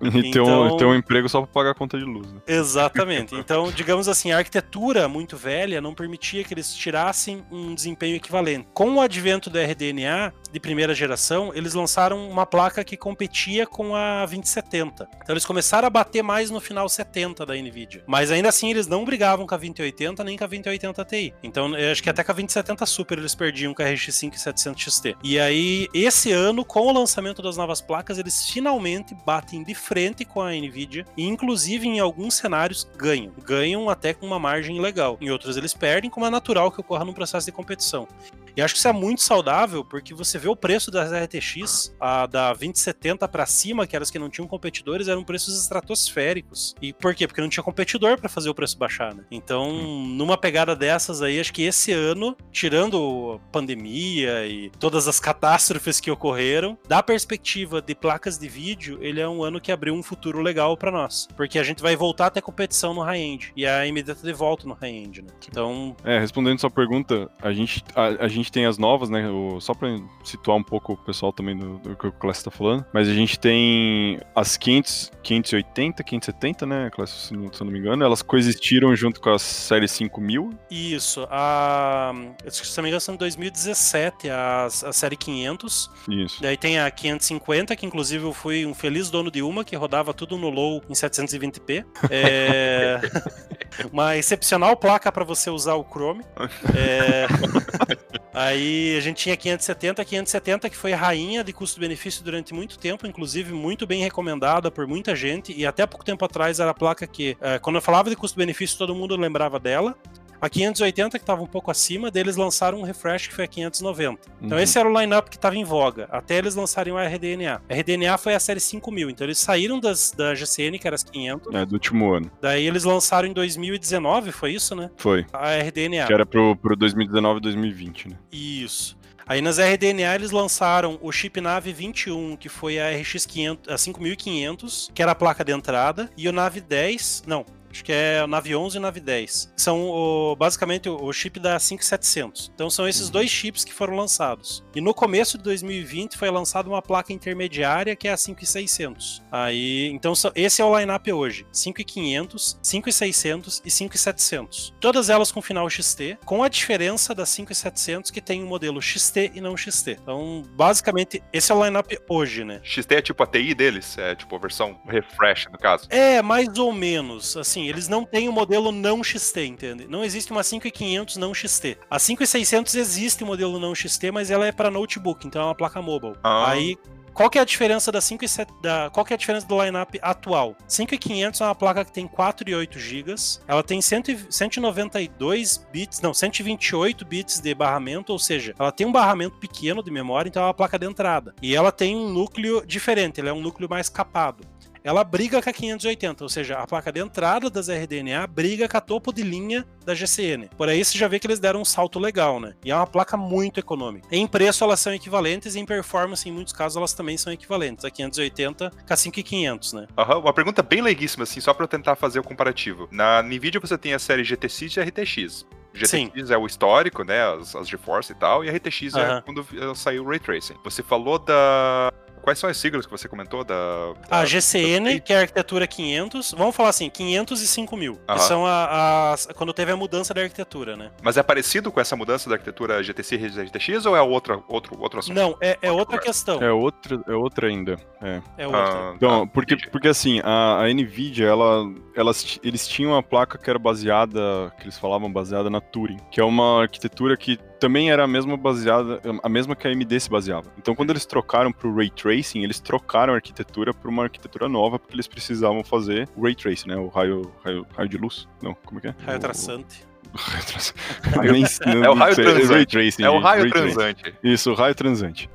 E ter, um, Então- ter um emprego só pra pagar a conta de luz, né? Exatamente. Então, digamos assim, a arquitetura muito velha não permitia que eles tirassem um desempenho equivalente. Com o advento do RDNA, de primeira geração, eles lançaram uma placa que competia com a 2070. Então eles começaram a bater mais no final 70 da Nvidia. Mas ainda assim eles não brigavam com a 2080 nem com a 2080 Ti. Então eu acho que até com a 2070 Super eles perdiam com a RX 5 e 700 XT. E aí esse ano com o lançamento das novas placas eles finalmente batem de frente com a Nvidia e inclusive em alguns cenários ganham. Ganham até com uma margem legal. Em outros eles perdem, como é natural que ocorra num processo de competição. E acho que isso é muito saudável, porque você vê o preço das RTX, a da 2070 para cima, que eram as que não tinham competidores, eram preços estratosféricos. E por quê? Porque não tinha competidor para fazer o preço baixar, né? Então, numa pegada dessas aí, acho que esse ano, tirando pandemia e todas as catástrofes que ocorreram, da perspectiva de placas de vídeo, ele é um ano que abriu um futuro legal para nós. Porque a gente vai voltar a ter competição no high-end. E a AMD tá de volta no high-end, né? Então. É, respondendo sua pergunta, a gente, a, a gente tem as novas, né? O, só pra situar um pouco o pessoal também do, do que o Class tá falando. Mas a gente tem as 500, 580, 570, né, Class, se não, se eu não me engano. Elas coexistiram junto com a série 5000. Isso. A. Se não me engano, são 2017, a, a série 500. Isso. Daí tem a 550, que inclusive eu fui um feliz dono de uma, que rodava tudo no low em 720p. É... <laughs> uma excepcional placa para você usar o Chrome. É... Aí a gente tinha 570, 570 que foi rainha de custo-benefício durante muito tempo, inclusive muito bem recomendada por muita gente, e até pouco tempo atrás era a placa que, é, quando eu falava de custo-benefício, todo mundo lembrava dela. A 580, que estava um pouco acima, deles lançaram um refresh que foi a 590. Então Uhum. esse era o lineup que estava em voga, até eles lançarem o RDNA. A RDNA foi a série 5000, então eles saíram das, da GCN, que era as 500, É, do último ano. daí eles lançaram em 2019, foi isso, né? Foi. A RDNA. Que era pro, pro 2019 e 2020, né? Isso. Aí nas RDNA eles lançaram o chip Nave 21, que foi a RX 500, a 5500, que era a placa de entrada, e o Nave 10, não, acho que é o Nave 11 e o Nave 10. São o- basicamente o, o chip da 5700. Então são esses dois chips que foram lançados. E no começo de 2020 foi lançada uma placa intermediária que é a 5600. Aí, então esse é o lineup hoje: 5500, 5600 e 5700. Todas elas com final XT, com a diferença da 5700 que tem um modelo XT e não XT. Então, basicamente, esse é o lineup hoje, né? XT é tipo a TI deles, é tipo a versão refresh, no caso. É, mais ou menos. Assim, eles não têm o modelo não XT, entende? Não existe uma 5500 não XT. A 5600 existe o modelo não XT, mas ela é para notebook, então é uma placa mobile. Ah. Aí, qual que é a diferença da 5 e 7, da, qual que é a diferença do lineup atual? 5500 é uma placa que tem 4 e 8 GB, ela tem 100, e- 192 bits, não, 128 bits de barramento, ou seja, ela tem um barramento pequeno de memória, então é uma placa de entrada. E ela tem um núcleo diferente, ele é um núcleo mais capado ela briga com a 580, ou seja, a placa de entrada das RDNA briga com a topo de linha da GCN. Por aí você já vê que eles deram um salto legal, né? E é uma placa muito econômica. Em preço elas são equivalentes, e em performance, em muitos casos, elas também são equivalentes. A 580 com a 5500, né? Aham, uma pergunta bem leiguíssima, assim, só eu tentar fazer o comparativo. Na NVIDIA você tem a série GTX e a RTX. GTX é o histórico, né, as, as GeForce e tal, e a RTX é Aham. quando eh, saiu o Ray Tracing. Você falou da... Quais são as siglas que você comentou? Da, da- A GCN, que é a arquitetura 500, vamos falar assim, 500 e 5000, Aham. que são a- as- quando teve a mudança da arquitetura, né? Mas é parecido com essa mudança da arquitetura GTC e RTX ou é outro, outro, outro assunto? Não, é, é outra questão. É outra, é outra ainda. É. É outra. Ah, Então, tá, porque, entendi. porque assim, a, a Nvidia, ela, elas, eles tinham uma placa que era baseada, que eles falavam baseada na Turing, que é uma arquitetura que também era a mesma baseada, a mesma que a AMD se baseava. Então, quando eles trocaram para o Ray Tracing, eles trocaram a arquitetura para uma arquitetura nova, porque eles precisavam fazer o Ray Tracing, né? O raio, raio, raio de luz? Não, como é que é? Raio O- traçante. <laughs> <laughs> Nem- É o raio sei, transante. Ray Tracing. É o raio Tracing. transante. Isso, o raio transante.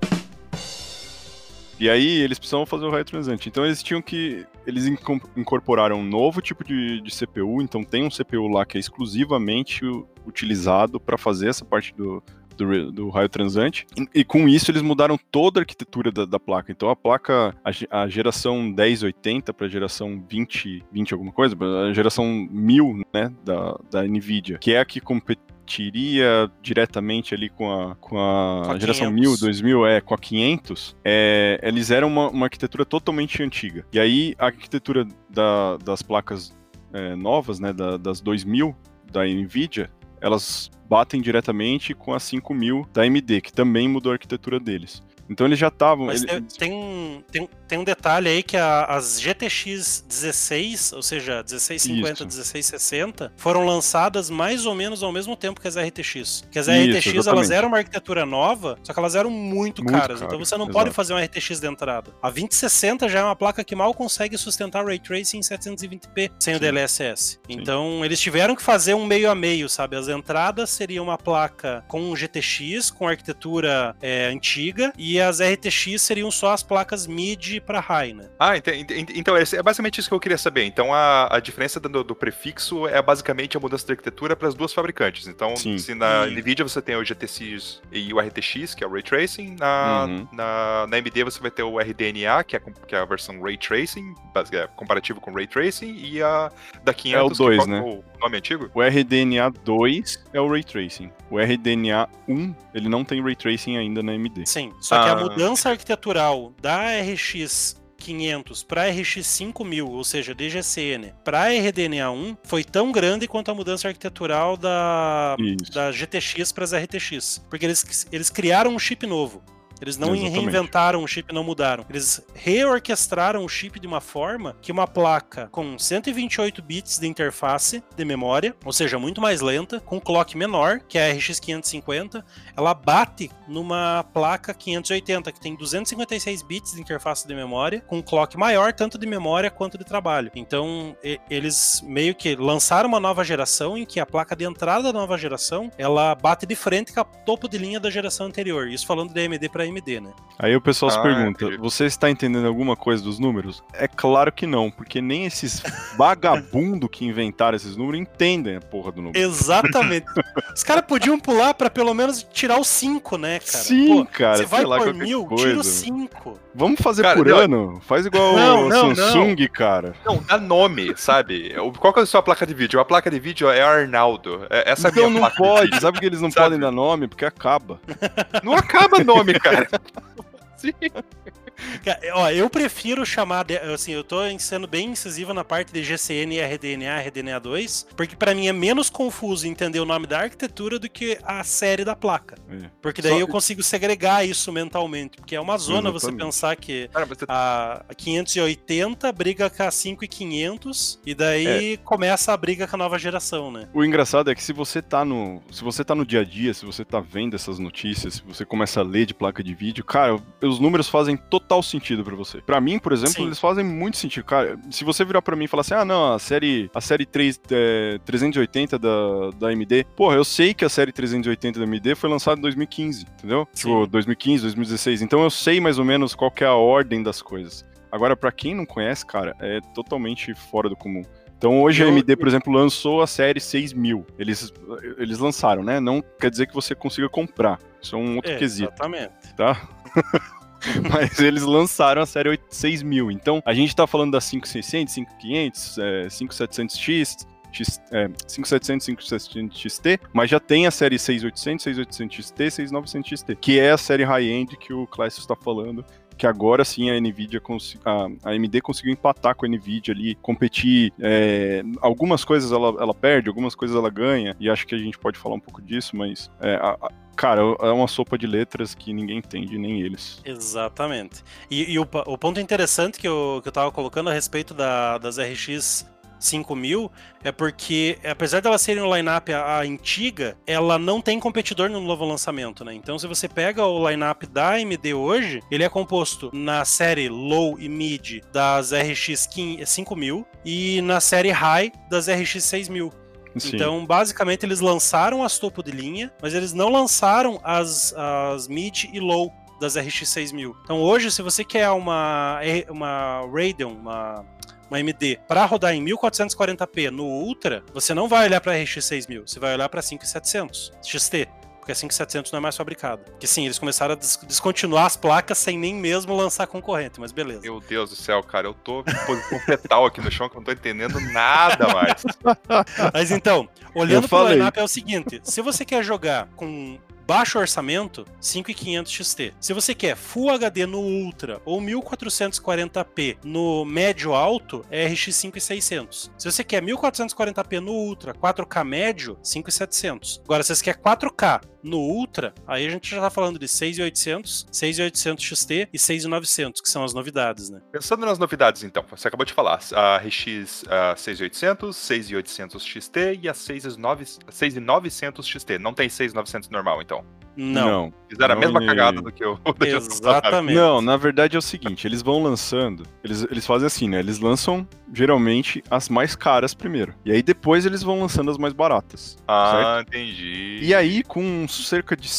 E aí eles precisavam fazer o raio transante. Então eles tinham que. Eles incorporaram um novo tipo de, de CPU. Então tem um CPU lá que é exclusivamente utilizado para fazer essa parte do, do, do raio transante. E, e com isso eles mudaram toda a arquitetura da, da placa. Então a placa, a, a geração 1080 para a geração 20, 20 alguma coisa, a geração 1000 né, da, da NVIDIA, que é a que competiria diretamente ali com a, com a, Com a geração 500. 1000, 2000, é, com a 500, é, eles eram uma, uma arquitetura totalmente antiga. E aí a arquitetura da- das placas é, novas, né, da- das 2000 da NVIDIA, elas batem diretamente com a 5000 da AMD, que também mudou a arquitetura deles. Então eles já estavam. Mas ele- tem, tem, um- tem, um detalhe aí que a- as GTX 16, ou seja, 1650, Isso. 1660, foram lançadas mais ou menos ao mesmo tempo que as RTX. Que as Isso, RTX elas exatamente. eram uma arquitetura nova, só que elas eram muito, Muito caras. caro, então você não exato. pode fazer uma RTX de entrada. A 2060 já é uma placa que mal consegue sustentar Ray Tracing em 720p sem o Sim. DLSS. Então eles tiveram que fazer um meio a meio, sabe? As entradas seriam uma placa com GTX, com arquitetura é, antiga, e as RTX seriam só as placas mid para high, né? Ah, ente- ente- então é é basicamente isso que eu queria saber. Então a, a diferença do, do prefixo é basicamente a mudança de arquitetura para as duas fabricantes. Então, Sim. se na Sim. Nvidia você tem o GTX e o RTX, que é o Ray Tracing, na, Uhum. na, na AMD você vai ter o RDNA, que é, que é a versão Ray Tracing, é, comparativo com Ray Tracing, e a da 500, dois, que né? o nome antigo? O RDNA 2 é o Ray Tracing. O RDNA 1, ele não tem Ray Tracing ainda na AMD. Sim. Só que a Ah. mudança arquitetural da RX 500 para RX 5000, ou seja, DGCN, para RDNA1 foi tão grande quanto a mudança arquitetural da, Isso. da GTX para as RTX, porque eles, eles criaram um chip novo. Eles não Exatamente. reinventaram o chip, não mudaram. Eles reorquestraram o chip de uma forma que uma placa com 128 bits de interface de memória, ou seja, muito mais lenta, com clock menor, que é a RX 550, ela bate numa placa 580, que tem 256 bits de interface de memória, com clock maior, tanto de memória quanto de trabalho. Então, e- eles meio que lançaram uma nova geração em que a placa de entrada da nova geração, ela bate de frente com a topo de linha da geração anterior. Isso falando de AMD para AMD, né? Aí o pessoal se Ah, pergunta: entendi. você está entendendo alguma coisa dos números? É claro que não, porque nem esses <laughs> vagabundo que inventaram esses números entendem a porra do número. Exatamente. <laughs> Os caras podiam pular pra pelo menos tirar os 5, né, cara? Sim, Pô, cara, Você vai lá, por mil, coisa. tira os 5. Vamos fazer Cara, por não. ano? Faz igual Não, o não, Samsung, cara. Não, dá nome, sabe? Qual que é a sua placa de vídeo? A placa de vídeo é Arnaldo. É- Essa é a Então minha não pode, sabe que eles não Sabe? podem dar nome? Porque acaba. Não acaba nome, cara. <laughs> Sim. Ó, eu prefiro chamar, de- assim, eu tô sendo bem incisivo na parte de GCN e RDNA, RDNA2, porque pra mim é menos confuso entender o nome da arquitetura do que a série da placa. É. Porque daí Só- eu consigo segregar isso mentalmente, porque é uma zona você Exatamente. pensar que Cara, você a 580 briga com a 5500 e daí É. começa a briga com a nova geração, né? O engraçado é que se você tá no. Se você tá no dia a dia, se você tá vendo essas notícias, se você começa a ler de placa de vídeo, cara, os números fazem total sentido pra você. Pra mim, por exemplo, Sim. eles fazem muito sentido. Cara, se você virar pra mim e falar assim, ah, não, a série, a série 3, é, 380 da, da AMD, porra, eu sei que a série 380 da AMD foi lançada em 2015, entendeu? Sim. Tipo, 2015, 2016. Então eu sei mais ou menos qual que é a ordem das coisas. Agora, pra quem não conhece, cara, é totalmente fora do comum. Então hoje a AMD, por exemplo, lançou a série 6000. Eles, eles lançaram, né? Não quer dizer que você consiga comprar. Isso é um outro É, quesito, Exatamente. tá? <laughs> <laughs> Mas eles lançaram a série 8 6000. Então a gente tá falando da 5600, 5500, é, 5700X, X, é, 5700, 5700 XT, mas já tem a série 6800, 6800 XT, 6900 XT, que é a série high-end que o Clássico está falando, que agora sim a Nvidia, a, a AMD conseguiu empatar com a Nvidia ali, competir. é, algumas coisas ela, ela perde, algumas coisas ela ganha, e acho que a gente pode falar um pouco disso, mas é, a- cara, é uma sopa de letras que ninguém entende, nem eles. Exatamente. E, e o, o ponto interessante que eu, que eu tava colocando a respeito da- das RX 5000 é porque, apesar delas serem um line-up a, a antiga, ela não tem competidor no novo lançamento, né? Então, se você pega o line-up da AMD hoje, ele é composto na série Low e Mid das RX 15 5000 e na série High das RX 6000. Sim. Então, basicamente, eles lançaram as topo de linha, mas eles não lançaram as, as mid e low das RX 6000. Então, hoje, se você quer uma, uma Radeon, uma, uma AMD, para rodar em 1440p no Ultra, você não vai olhar para RX 6000, você vai olhar para 5700 XT. Porque a 5700 não é mais fabricada. Que sim, eles começaram a des- descontinuar as placas sem nem mesmo lançar concorrente, mas beleza. Meu Deus do céu, cara, eu tô com fetal aqui no chão que eu não tô entendendo nada mais. <laughs> Mas então, olhando pro lineup é o seguinte: se você quer jogar com baixo orçamento, 5500 XT. Se você quer Full HD no Ultra ou 1440p no médio alto, é RX 5600. Se você quer 1440p no Ultra, 4K médio, 5700. Agora, se você quer 4K No Ultra, aí a gente já tá falando de 6,800, 6,800 XT e 6,900, que são as novidades, né? Pensando nas novidades, então, você acabou de falar, a RX a 6800, 6800 XT e a 6900 6900 XT. Não tem 6900 normal, então. Não. Fizeram a Não, mesma e- cagada do que <laughs> eu. Exatamente. Não, na verdade é o seguinte, eles vão lançando, eles, eles fazem assim, né? Eles lançam geralmente as mais caras primeiro. E aí depois eles vão lançando as mais baratas. Ah, entendi. E aí, com cerca de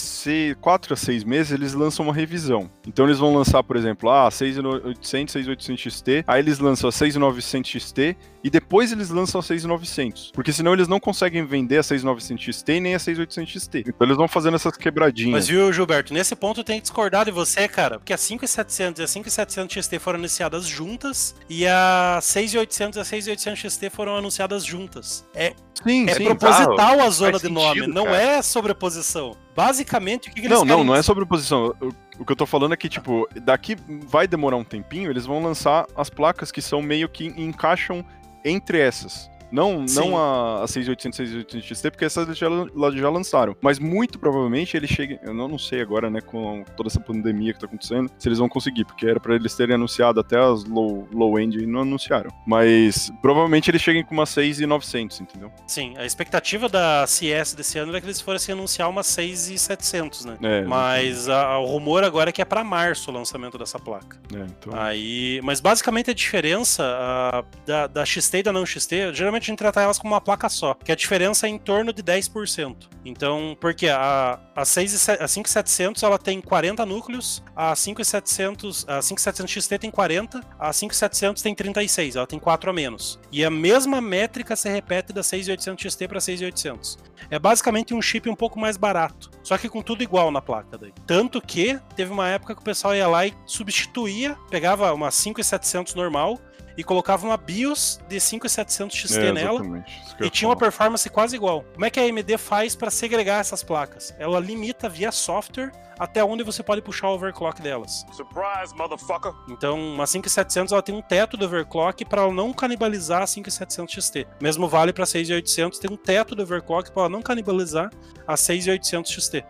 4 a 6 meses, eles lançam uma revisão. Então eles vão lançar, por exemplo, ah, 6800, 6800 XT, aí eles lançam a 6900 XT e depois eles lançam a 6900. Porque senão eles não conseguem vender a 6900 XT e nem a 6800 XT. Então eles vão fazendo essas quebradinhas. Mas viu, Gilberto, nesse ponto eu tenho que discordar de você, cara, porque a 5700 e a 5700 XT foram anunciadas juntas e a 6800 e a 6800 XT foram anunciadas juntas. É, sim, é sim. proposital a zona faz de nome, sentido, não cara. é sobreposição. Basicamente, o que, que eles Não, não, não é sobre posição. O, o que eu tô falando é que, tipo, daqui vai demorar um tempinho, eles vão lançar as placas que são meio que encaixam entre essas. Não, Sim. não a, a 6800, 6800 XT, porque essas eles já, já lançaram. Mas muito provavelmente eles cheguem. Eu não, não sei agora, né, com toda essa pandemia que tá acontecendo, se eles vão conseguir, porque era pra eles terem anunciado até as low, low end e não anunciaram. Mas provavelmente eles cheguem com uma 6900, entendeu? Sim, a expectativa da CS desse ano era que eles fossem anunciar uma 6700, né? É, Mas a- o rumor agora é que é pra março o lançamento dessa placa. É, então. Aí, mas basicamente a diferença ah, da, da XT e da não XT, geralmente a gente trata elas como uma placa só, que a diferença é em torno de 10%. Então, porque a, a, 6 e se- a 5700 ela tem 40 núcleos, a 5700, a 5700 XT tem 40, a 5700 tem 36, ela tem 4 a menos. E a mesma métrica se repete da 6800 XT para 6800. É basicamente um chip um pouco mais barato, só que com tudo igual na placa daí. Tanto que teve uma época que o pessoal ia lá e substituía, pegava uma 5700 normal e colocava uma BIOS de 5700 XT É, nela e tinha uma performance quase igual. Como é que a AMD faz para segregar essas placas? Ela limita via software até onde você pode puxar o overclock delas. Surprise, motherfucker. Então, uma 5700 ela tem um teto de overclock para ela não canibalizar a 5700 XT. Mesmo vale para 6800, tem um teto de overclock para ela não canibalizar a 6800 XT.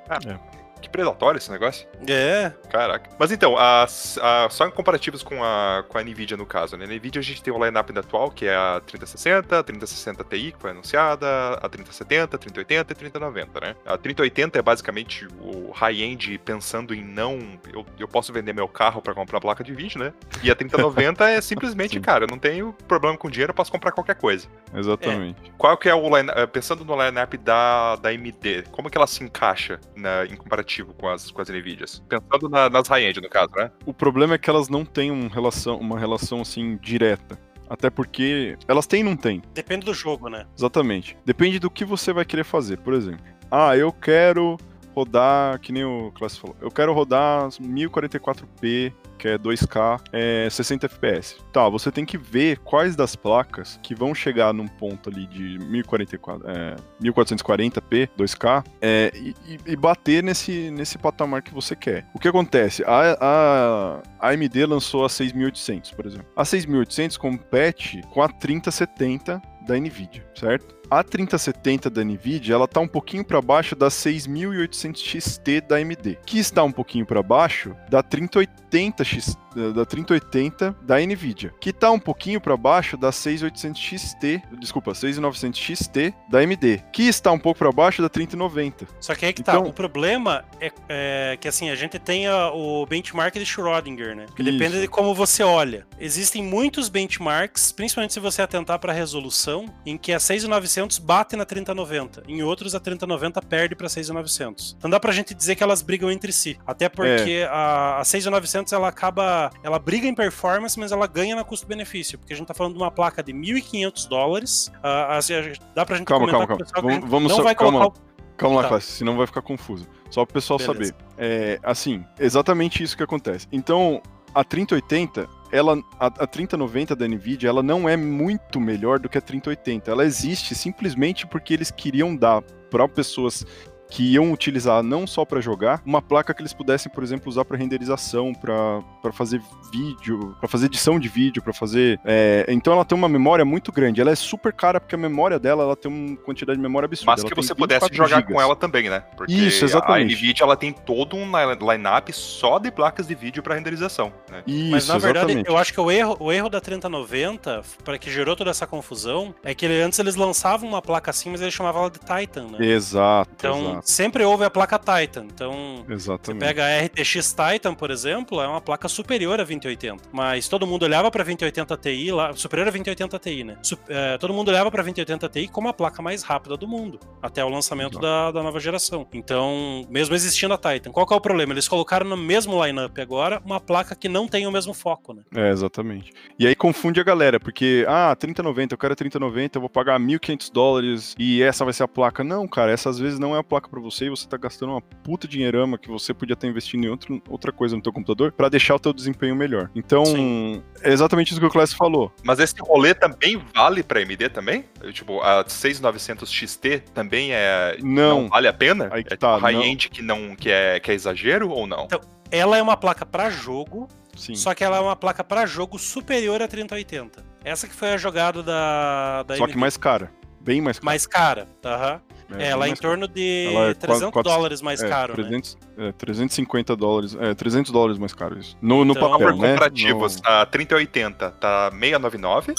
Que predatório esse negócio. É, Caraca. Mas então, as- a- só em comparativos com a, com a Nvidia no caso, né? Na Nvidia a gente tem o lineup atual, que é a 3060, a 3060 Ti, que foi anunciada, a 3070, a 3080 e a 3090, né? A 3080 é basicamente o high-end pensando em não. Eu, eu posso vender meu carro pra comprar placa de vídeo, né? E a 3090 é simplesmente, <laughs> Sim. cara, eu não tenho problema com dinheiro, eu posso comprar qualquer coisa. Exatamente. Qual que é o line, eh, pensando no lineup da, da AMD, como que ela se encaixa na- em comparativo com as, com as Nvidias? Pensando na- nas high-end, no caso, né? O problema é que elas não têm um relação, uma relação assim direta. Até porque elas têm e não têm. depende do jogo, né? Exatamente. Depende do que você vai querer fazer. Por exemplo, ah, eu quero rodar, que nem o Class falou, eu quero rodar 1044p, que é 2K, é 60 FPS. Tá, você tem que ver quais das placas que vão chegar num ponto ali de 1044, é, 1440p, 2K, é, e, e- bater nesse, nesse patamar que você quer. O que acontece? A, a, a AMD lançou a 6800, por exemplo. A 6800 compete com a 3070 da Nvidia, certo? A 3070 da Nvidia, ela tá um pouquinho para baixo da 6800 XT da AMD, que está um pouquinho para baixo da 3080 X, da 3080 da Nvidia, que tá um pouquinho para baixo da 6800 XT, desculpa, 6900 XT da AMD, que está um pouco para baixo da 3090. Só que aí que tá, Então- o problema é, é que assim, a gente tem a- o benchmark de Schrödinger, né? Que depende Isso. de como você olha. Existem muitos benchmarks, principalmente se você atentar para a resolução, em que a 6900 bate na 3090, em outros a 3090 perde para 6900. Então dá pra gente dizer que elas brigam entre si, até porque É. a, a 6900 ela acaba, ela briga em performance, mas ela ganha na custo-benefício, porque a gente tá falando de uma placa de 1.500 dólares, ah, assim, a gente- dá pra gente Calma, calma, o calma. Vamos- vamos não só- vai calma. colocar o Calma lá, Tá. classe, senão vai ficar confuso. Só pro pessoal Beleza. saber. É, assim, exatamente isso que acontece. Então, a 3080, ela, a, a 3090 da Nvidia, ela não é muito melhor do que a 3080. Ela existe simplesmente porque eles queriam dar para pessoas que iam utilizar não só para jogar, uma placa que eles pudessem, por exemplo, usar para renderização, para fazer vídeo, para fazer edição de vídeo, para fazer. É... então ela tem uma memória muito grande. Ela é super cara porque a memória dela ela tem uma quantidade de memória absurda. Mas ela que você pudesse 24 jogar gigas. com ela também, né? Porque Isso, exatamente. a Nvidia ela tem todo um li- line-up só de placas de vídeo para renderização, né? Isso, Mas na verdade, exatamente. eu acho que o erro, o erro da 3090, para que gerou toda essa confusão, é que antes eles lançavam uma placa assim, mas eles chamavam ela de Titan, né? Exato, Então, exato. Sempre houve a placa Titan. Então, você Exatamente. pega a RTX Titan, por exemplo, é uma placa superior a 2080. Mas todo mundo olhava pra 2080 Ti lá, superior a 2080 Ti, né? É, todo mundo olhava pra 2080 Ti como a placa mais rápida do mundo, até o lançamento da, da nova geração. Então, mesmo existindo a Titan, qual é o problema? Eles colocaram no mesmo lineup agora uma placa que não tem o mesmo foco, né? É, exatamente. E aí confunde a galera, porque, ah, 3090, eu quero 3090, eu vou pagar 1.500 dólares e essa vai ser a placa. Não, cara, essa às vezes não é a placa pra você e você tá gastando uma puta dinheirama que você podia estar investindo em outro, outra coisa no teu computador pra deixar o teu desempenho melhor. Então, Sim. é exatamente isso que o Class falou. Mas esse rolê também vale pra AMD também? Tipo, a 6900 XT também é Não. vale a pena? Aí que é tá, high-end que não que é, que é exagero ou não? Então, Ela é uma placa pra jogo, Sim. só que ela é uma placa pra jogo superior a 3080. Essa que foi a jogada da, da Só que mais cara. Bem mais cara. mais cara. aham. É, É, é em torno de Ela é 300 quatro- dólares mais é, caro, né? 300, é, 350 dólares. É, 300 dólares mais caro isso. No, no Então- papel, né? comparativos, No- a 3080 tá 699,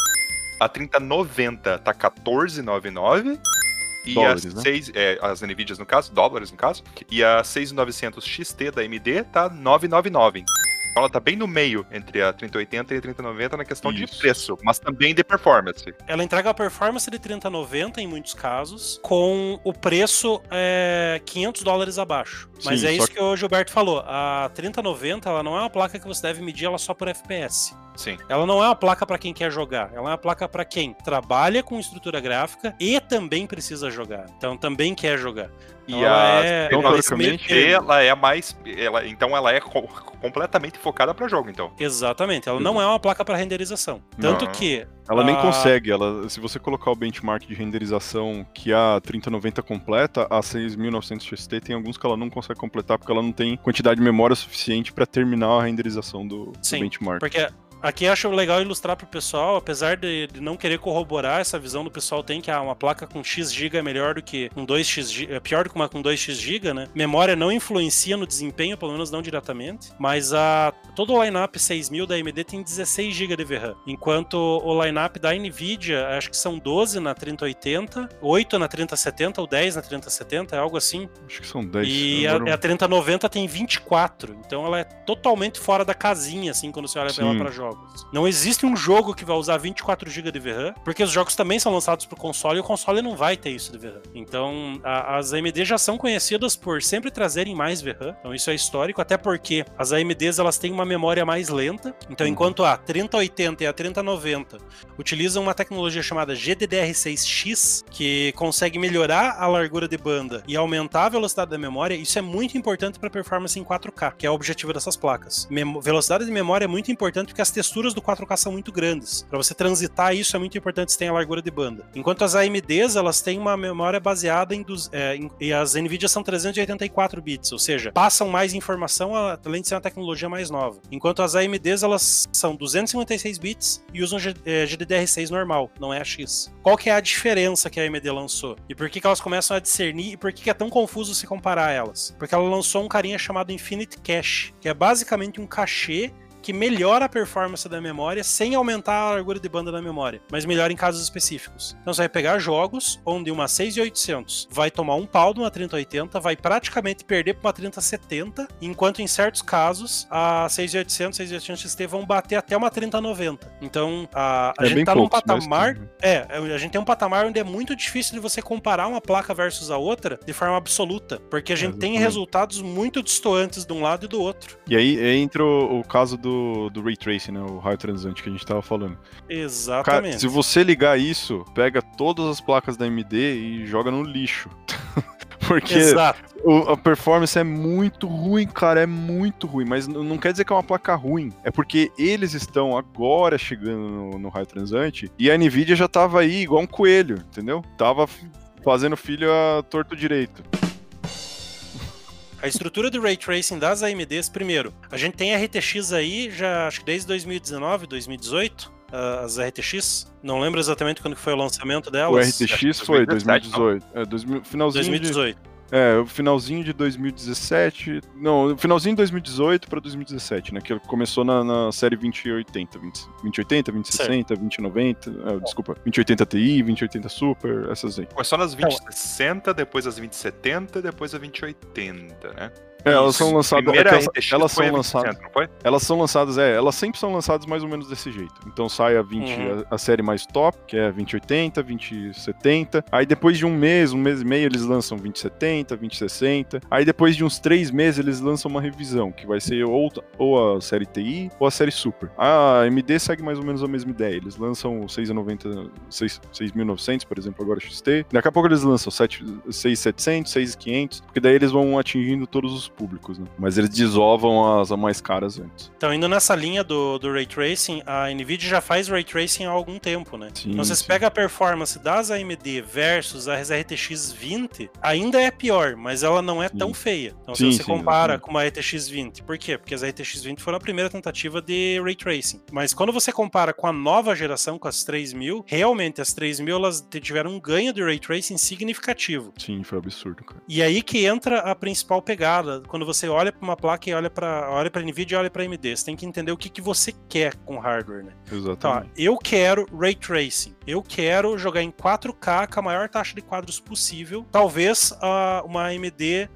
a 3090 tá 1499 e Dólares, as, né? seis, é, as Nvidias no caso, dólares no caso, e a 6900 XT da AMD tá 999. Ela tá bem no meio entre a 3080 e a 3090 na questão de Isso. preço, mas também de performance. Ela entrega a performance de 3090 em muitos casos, com o preço é, 500 dólares abaixo. Mas Sim, é isso que o Gilberto falou. A 3090 ela não é uma placa que você deve medir ela só por FPS. Sim. Ela não é uma placa para quem quer jogar, ela é uma placa para quem trabalha com estrutura gráfica e também precisa jogar. Então também quer jogar. E Então, ela a é- então, ela é ela é a mais. Ela, então ela é co- completamente focada para jogo, então. Exatamente, ela não é uma placa para renderização. Tanto Não. que Ela nem Ah. consegue, ela, se você colocar o benchmark de renderização que a 3090 completa, a 6900 XT tem alguns que ela não consegue completar porque ela não tem quantidade de memória suficiente para terminar a renderização do, do Sim, benchmark. Porque aqui acho legal ilustrar pro pessoal, apesar de, de não querer corroborar essa visão do pessoal tem que ah, uma placa com X GB é melhor do que um 2X GB, é pior do que uma com 2X GB, né? Memória não influencia no desempenho, pelo menos não diretamente, mas a todo o lineup 6000 da AMD tem 16 GB de VRAM, enquanto o lineup da Nvidia, acho que são 12 na 3080, 8 na 3070 ou 10 na 3070, é algo assim. Acho que são 10. E a, agora- a 3090 tem 24, então ela é totalmente fora da casinha, assim, quando você olha pra ela Sim. para jogos. Não existe um jogo que vai usar 24 GB de VRAM, porque os jogos também são lançados pro console e o console não vai ter isso de VRAM. Então, a- as AMD já são conhecidas por sempre trazerem mais VRAM, então isso é histórico, até porque as AMDs elas têm uma memória mais lenta, então Uhum. enquanto a 3080 e a 3090 utilizam uma tecnologia chamada GDDR6X, que consegue melhorar a largura de banda e aumentar a velocidade da memória, isso é muito importante para performance em 4K, que é o objetivo dessas placas. Velocidade de memória é muito importante porque as texturas do 4K são muito grandes. Para você transitar isso é muito importante você ter a largura de banda. Enquanto as AMDs, elas têm uma memória baseada em, dos, é, em- e as Nvidia são 384 bits, ou seja, passam mais informação além de ser uma tecnologia mais nova. Enquanto as AMDs, elas são 256 bits e usam G- é, GDDR6 normal, não é a X. Qual que é a diferença que a AMD lançou? E por que, que elas começam a discernir e por que, que é tão confuso se comparar elas? Porque ela lançou um carinha chamado Infinite Cache, que é basicamente um cachê que melhora a performance da memória sem aumentar a largura de banda da memória, mas melhora em casos específicos. Então você vai pegar jogos onde uma 6800 vai tomar um pau de uma 3080, vai praticamente perder para uma 3070, enquanto em certos casos a 6800, 6800 XT vão bater até uma 3090. Então a, a É gente tá num poucos, patamar tem. é, a gente tem um patamar onde é muito difícil de você comparar uma placa versus a outra de forma absoluta, porque a gente tem Exatamente. resultados muito distantes de um lado e do outro. E aí entra o, o caso do, do Ray Tracing, né? O raio transante que a gente tava falando. Cara, Exatamente. se você ligar isso, pega todas as placas da AMD e joga no lixo. <laughs> Porque o- a performance é muito ruim, cara, é muito ruim. Mas não quer dizer que é uma placa ruim. É porque eles estão agora chegando no, no raio transante e a Nvidia já tava aí igual um coelho, entendeu? Tava fazendo filho a torto direito. A estrutura do Ray Tracing das AMDs, primeiro, a gente tem RTX aí já acho que desde 2019, 2018, ah, as RTX. Não lembro exatamente quando foi o lançamento O delas. RTX foi 2017, 2018. É, 2000, finalzinho de, 2018. É, o finalzinho de 2017. Não, o finalzinho de 2018 pra 2017, né? Que começou na, na série 2080. 20, 2080, 2060, 2090. é, desculpa, 2080 Ti, 2080 Super, essas aí. Começou nas 2060, depois as 2070, depois a 2080, né? É, elas são lançadas. É elas, elas são lançadas. 2060, não foi? Elas são lançadas, é, elas sempre são lançadas mais ou menos desse jeito. Então sai a 20, Uhum. a, a série mais top, que é 2080, 2070. Aí depois de um mês, um mês e meio, eles lançam 2070, 2060. Aí depois de uns três meses, eles lançam uma revisão, que vai ser ou, ou a série TI ou a série Super. A AMD segue mais ou menos a mesma ideia. Eles lançam o 690, 6 6900, por exemplo, agora XT. Daqui a pouco eles lançam 7 6700, 6500, porque daí eles vão atingindo todos os públicos, né? Mas eles desovam as mais caras antes. Então, indo nessa linha do, do Ray Tracing, a NVIDIA já faz Ray Tracing há algum tempo, né? Sim, então, você sim. pega a performance das AMD versus as RTX 20, ainda é pior, mas ela não é tão Sim. feia. Então, se você compara exatamente. com uma RTX 20, por quê? Porque as RTX 20 foram a primeira tentativa de Ray Tracing. Mas quando você compara com a nova geração, com as 3000, realmente as 3000 elas tiveram um ganho de Ray Tracing significativo. Sim, foi absurdo, cara. E aí que entra a principal pegada. Quando você olha para uma placa e olha para olha para Nvidia e olha para AMD, você tem que entender o que, que você quer com hardware, né? Exatamente. eu quero ray tracing. Eu quero jogar em 4K com a maior taxa de quadros possível. Talvez ah, uma AMD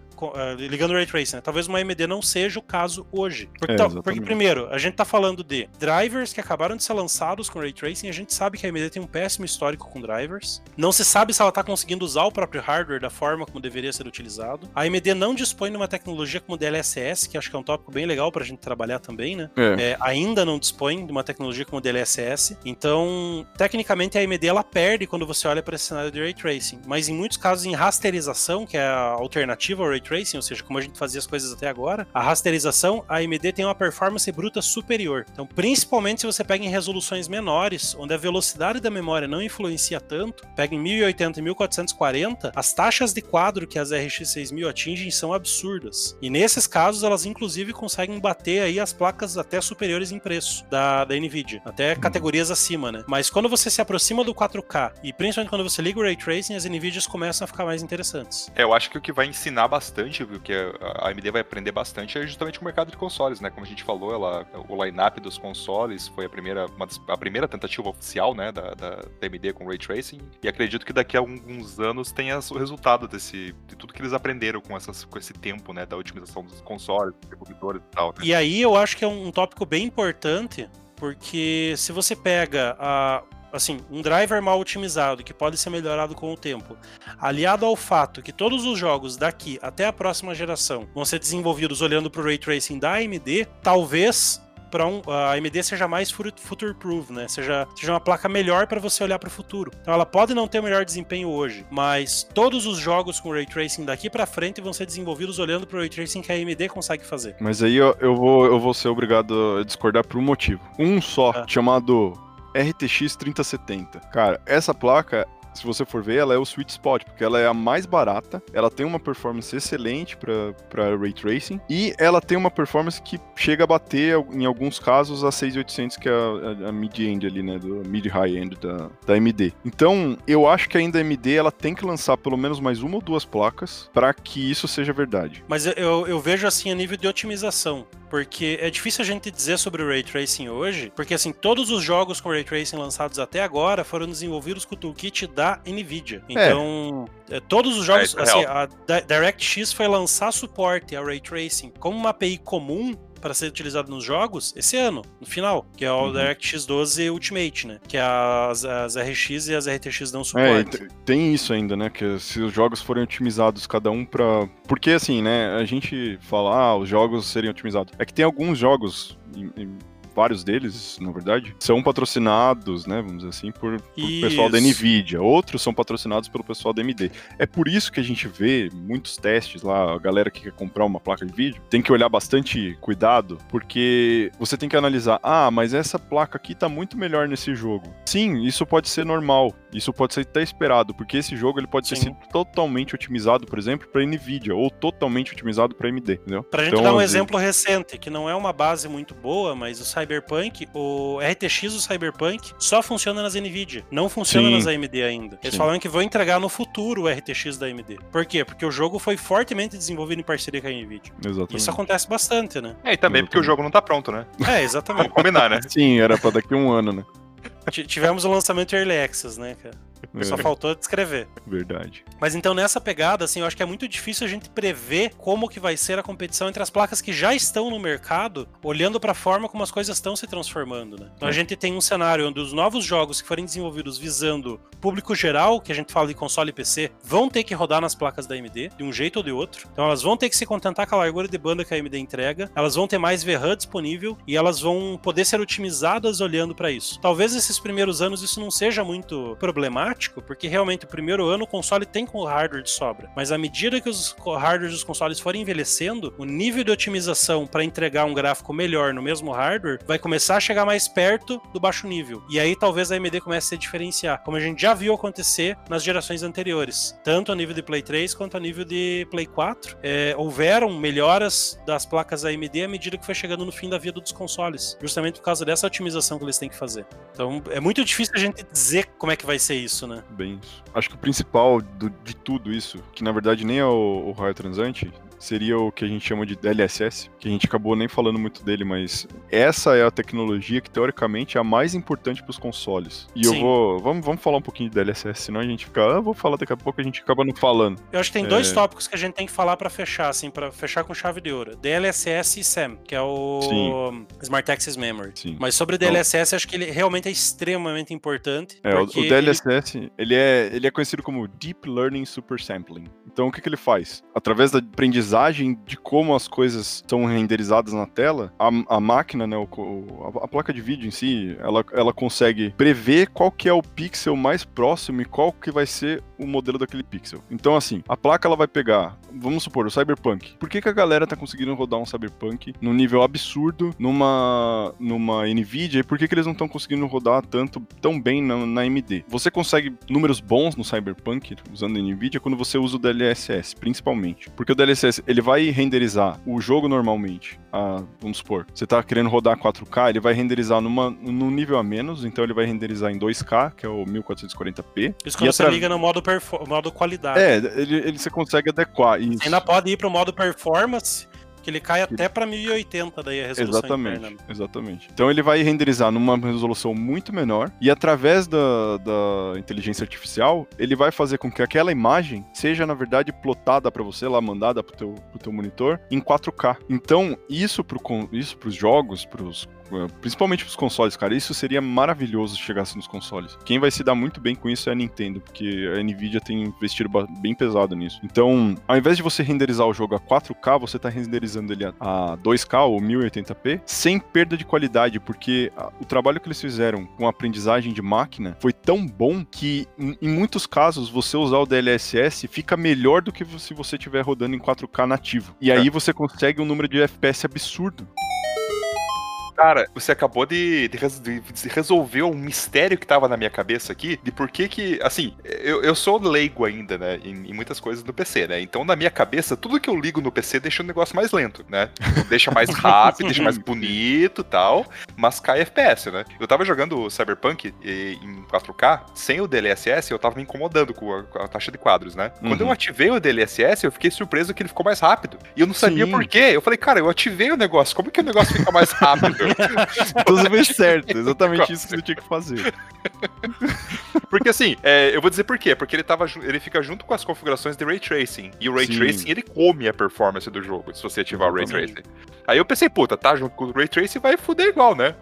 ligando o Ray Tracing, né? Talvez uma AMD não seja o caso hoje. Porque, É, exatamente. porque, primeiro, a gente tá falando de drivers que acabaram de ser lançados com Ray Tracing, a gente sabe que a AMD tem um péssimo histórico com drivers. Não se sabe se ela tá conseguindo usar o próprio hardware da forma como deveria ser utilizado. A AMD não dispõe de uma tecnologia como DLSS, que acho que é um tópico bem legal pra gente trabalhar também, né? É. É, ainda não dispõe de uma tecnologia como o DLSS. Então, tecnicamente, a AMD ela perde quando você olha para esse cenário de Ray Tracing. Mas em muitos casos, em rasterização, que é a alternativa ao Ray Tracing, ou seja, como a gente fazia as coisas até agora, a rasterização, a AMD tem uma performance bruta superior. Então, principalmente se você pega em resoluções menores, onde a velocidade da memória não influencia tanto, pega em 1080 e 1440, as taxas de quadro que as RX 6000 atingem são absurdas. E nesses casos, elas inclusive conseguem bater aí as placas até superiores em preço da, da Nvidia, até categorias acima, né? Mas quando você se aproxima do 4K e principalmente quando você liga o Ray Tracing, as Nvidias começam a ficar mais interessantes. É, eu acho que o que vai ensinar bastante, o que a AMD vai aprender bastante é justamente o mercado de consoles, né? Como a gente falou, ela, o line-up dos consoles foi a primeira, uma a primeira tentativa oficial, né, da, da, da AMD com Ray Tracing, e acredito que daqui a alguns anos tenha o resultado desse, de tudo que eles aprenderam com, essas, com esse tempo, né, da otimização dos consoles, dos desenvolvedores e tal, né? E aí eu acho que é um tópico bem importante, porque se você pega a assim, um driver mal otimizado que pode ser melhorado com o tempo, aliado ao fato que todos os jogos daqui até a próxima geração vão ser desenvolvidos olhando para o ray tracing da AMD, talvez para um, a AMD seja mais furu- future-proof, né? Seja, seja uma placa melhor para você olhar para o futuro. Então ela pode não ter o melhor desempenho hoje, mas todos os jogos com ray tracing daqui para frente vão ser desenvolvidos olhando para o ray tracing que a AMD consegue fazer. Mas aí eu, eu vou, eu vou ser obrigado a discordar por um motivo. Um só, Ah. chamado RTX 3070. Cara, essa placa, se você for ver, ela é o sweet spot, porque ela é a mais barata, ela tem uma performance excelente para Ray Tracing, e ela tem uma performance que chega a bater, em alguns casos, a 6800, que é a, a- a mid-end ali, né, do mid-high-end da, da AMD. Então, eu acho que ainda a AMD, ela tem que lançar pelo menos mais uma ou duas placas para que isso seja verdade. Mas eu- eu, eu vejo assim a nível de otimização. Porque é difícil a gente dizer sobre o Ray Tracing hoje, porque assim, todos os jogos com Ray Tracing lançados até agora foram desenvolvidos com o toolkit da NVIDIA. Então, é, todos os jogos, É, é assim, a Di- DirectX foi lançar suporte a Ray Tracing como uma API comum para ser utilizado nos jogos esse ano, no final, que é o Uhum. DirectX 12 Ultimate, né? Que as, as RX e as RTX dão É, suporte. te- tem isso ainda, né? Que se os jogos forem otimizados cada um pra. Porque assim, né? A gente fala, ah, os jogos serem otimizados. É que tem alguns jogos, vários deles, na verdade, são patrocinados, né? Vamos dizer assim, por, por pessoal da. Nvidia. Outros são patrocinados pelo pessoal da AMD. É por isso que a gente vê muitos testes lá, a galera que quer comprar uma placa de vídeo tem que olhar bastante cuidado, porque você tem que analisar, ah, mas essa placa aqui tá muito melhor nesse jogo. Sim, isso pode ser normal. Isso pode ser até esperado, porque esse jogo ele pode ter Sim. sido totalmente otimizado, por exemplo, para Nvidia ou totalmente otimizado para AMD, entendeu? Pra gente Então, dar um vezes- exemplo recente, que não é uma base muito boa, mas o Cyberpunk, o RTX do Cyberpunk só funciona nas NVIDIA, não funciona Sim. nas AMD ainda. Eles Sim. falaram que vão entregar no futuro o RTX da AMD. Por quê? Porque o jogo foi fortemente desenvolvido em parceria com a NVIDIA. Exatamente. Isso acontece bastante, né? É, e também porque o jogo não tá pronto, né? É, exatamente. <laughs> Vamos combinar, né? Sim, era pra daqui a um ano, né? Tivemos o lançamento Early Access, né, cara? Só É, faltou descrever. verdade. Mas então nessa pegada, assim, eu acho que é muito difícil a gente prever como que vai ser a competição entre as placas que já estão no mercado, olhando para a forma como as coisas estão se transformando, né? Então a É. gente tem um cenário onde os novos jogos que forem desenvolvidos visando público geral, que a gente fala de console e PC, vão ter que rodar nas placas da AMD, de um jeito ou de outro. Então elas vão ter que se contentar com a largura de banda que a AMD entrega, elas vão ter mais VRAM disponível e elas vão poder ser otimizadas olhando para isso. Talvez esses primeiros anos isso não seja muito problemático, porque realmente o primeiro ano o console tem com hardware de sobra. Mas à medida que os hardwares dos consoles forem envelhecendo, o nível de otimização para entregar um gráfico melhor no mesmo hardware vai começar a chegar mais perto do baixo nível. E aí talvez a AMD comece a se diferenciar, como a gente já viu acontecer nas gerações anteriores, tanto a nível de Play 3 quanto a nível de Play 4. É, houveram melhoras das placas AMD à medida que foi chegando no fim da vida dos consoles, justamente por causa dessa otimização que eles têm que fazer. Então é muito difícil a gente dizer como é que vai ser isso, né? Bem. Acho que o principal do- de tudo isso, que na verdade nem é o, o raio transante, seria o que a gente chama de DLSS, que a gente acabou nem falando muito dele, mas essa é a tecnologia que teoricamente é a mais importante para os consoles. E eu Sim. vou, vamos, vamos falar um pouquinho de DLSS, senão a gente fica, ah, vou falar daqui a pouco a gente acaba não falando. Eu acho que tem dois É. tópicos que a gente tem que falar pra fechar, assim, para fechar com chave de ouro. DLSS e SAM, que é o Smart Access Memory. Sim. Mas sobre o DLSS, acho que ele realmente é extremamente importante. É, o, DLSS, ele... é, ele é conhecido como Deep Learning Super Sampling. Então, o que, que ele faz? Através da aprendizagem de como as coisas são renderizadas na tela, a, a máquina, né, o a, a placa de vídeo em si, ela, ela consegue prever qual que é o pixel mais próximo e qual que vai ser o modelo daquele pixel. Então, assim, a placa ela vai pegar, vamos supor, o Cyberpunk. Por que, que a galera tá conseguindo rodar um Cyberpunk num nível absurdo numa, numa NVIDIA e por que, que eles não estão conseguindo rodar tanto tão bem na, na AMD? Você consegue números bons no Cyberpunk usando NVIDIA quando você usa o DLSS, principalmente. Porque o DLSS, ele vai renderizar o jogo normalmente. a- vamos supor, você tá querendo rodar 4K, ele vai renderizar numa, num nível a menos, então ele vai renderizar em 2K, que é o 1440p. Isso quando você atra- liga no modo, perfo- modo qualidade. É, ele, ele você consegue adequar isso. Você ainda pode ir pro modo performance, que ele cai até pra 1080 daí a resolução Exatamente, interna. exatamente. Então ele vai renderizar numa resolução muito menor e através da, da inteligência artificial, ele vai fazer com que aquela imagem seja, na verdade, plotada para você lá, mandada pro teu, pro teu monitor em 4K. Então, isso pro, isso pros jogos, pros principalmente pros consoles, cara, isso seria maravilhoso se chegasse nos consoles. Quem vai se dar muito bem com isso é a Nintendo, porque a Nvidia tem investido bem pesado nisso. Então, ao invés de você renderizar o jogo a 4K, você tá renderizando ele a, a 2K ou 1080p, sem perda de qualidade, porque o trabalho que eles fizeram com a aprendizagem de máquina foi tão bom que, em, em muitos casos, você usar o DLSS fica melhor do que se você estiver rodando em 4K nativo. E aí você consegue um número de FPS absurdo. Cara, você acabou de, de de- resolver um mistério que tava na minha cabeça aqui, de por que que, assim, eu, eu sou leigo ainda, né, em, em muitas coisas do PC, né, então na minha cabeça, tudo que eu ligo no PC deixa o negócio mais lento, né, deixa mais <laughs> rápido, deixa mais bonito e tal, mas cai FPS, né. Eu tava jogando Cyberpunk em 4K, sem o DLSS, eu tava me incomodando com a, com a taxa de quadros, né. Quando eu Uhum. ativei o DLSS, eu fiquei surpreso que ele ficou mais rápido, e eu não sabia Sim. por quê, eu falei, cara, eu ativei o negócio, como que o negócio fica mais rápido? <laughs> Tudo bem certo, exatamente isso que você tinha que fazer. <laughs> Porque assim, é, eu vou dizer por quê. Porque ele, tava, ele fica junto com as configurações de Ray Tracing. E o Ray Sim. Tracing, ele come a performance do jogo, se você ativar o Ray Exatamente. Tracing. Aí eu pensei, puta, tá junto com o Ray Tracing, vai fuder igual, né?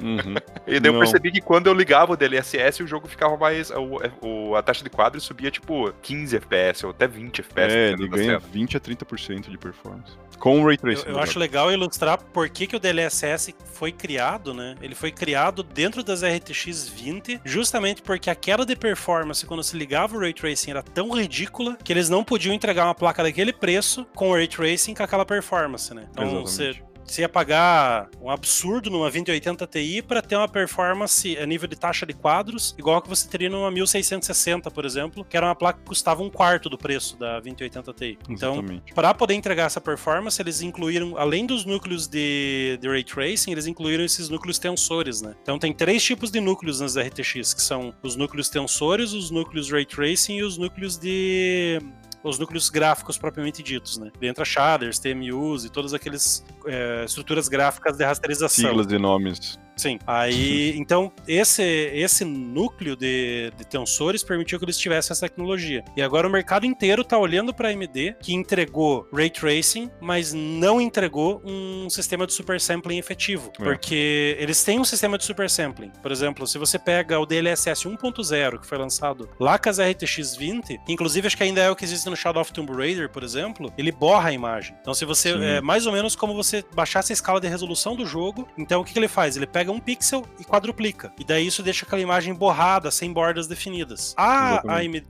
Uhum. <laughs> E daí eu Não. percebi que quando eu ligava o DLSS, o jogo ficava mais... O, o- a taxa de quadro subia, tipo, 15 FPS ou até 20 FPS. É, ele ganha cena. 20 a 30% de performance. Com o Ray Eu, Tracing. eu né? acho legal ilustrar por que, que o DLSS foi criado, né? Ele foi criado dentro das RTX 20, justamente porque a queda de performance quando se ligava o Ray Tracing era tão ridícula que eles não podiam entregar uma placa daquele preço com o Ray Tracing com aquela performance, né? Então Exatamente. você Você ia pagar um absurdo numa 2080 Ti para ter uma performance a nível de taxa de quadros igual a que você teria numa 1660, por exemplo, que era uma placa que custava um quarto do preço da 2080 Ti. Então, para poder entregar essa performance, eles incluíram, além dos núcleos de, de Ray Tracing, eles incluíram esses núcleos tensores, né? Então tem três tipos de núcleos nas RTX, que são os núcleos tensores, os núcleos Ray Tracing e os núcleos de os núcleos gráficos propriamente ditos, né? Entra shaders, TMUs e todas aquelas é, estruturas gráficas de rasterização. Siglas e nomes. Sim. Aí, então, esse, esse núcleo de, de tensores permitiu que eles tivessem essa tecnologia. E agora o mercado inteiro está olhando para a AMD, que entregou ray tracing, mas não entregou um sistema de super sampling efetivo. É. Porque eles têm um sistema de super sampling. Por exemplo, se você pega o DLSS 1.0, que foi lançado lá com as RTX 20, que inclusive acho que ainda é o que existe no Shadow of Tomb Raider, por exemplo, ele borra a imagem. Então, se você. Sim. É mais ou menos como você baixasse a escala de resolução do jogo. Então, o que, que ele faz? Ele pega um pixel e quadruplica. E daí isso deixa aquela imagem borrada, sem bordas definidas. A,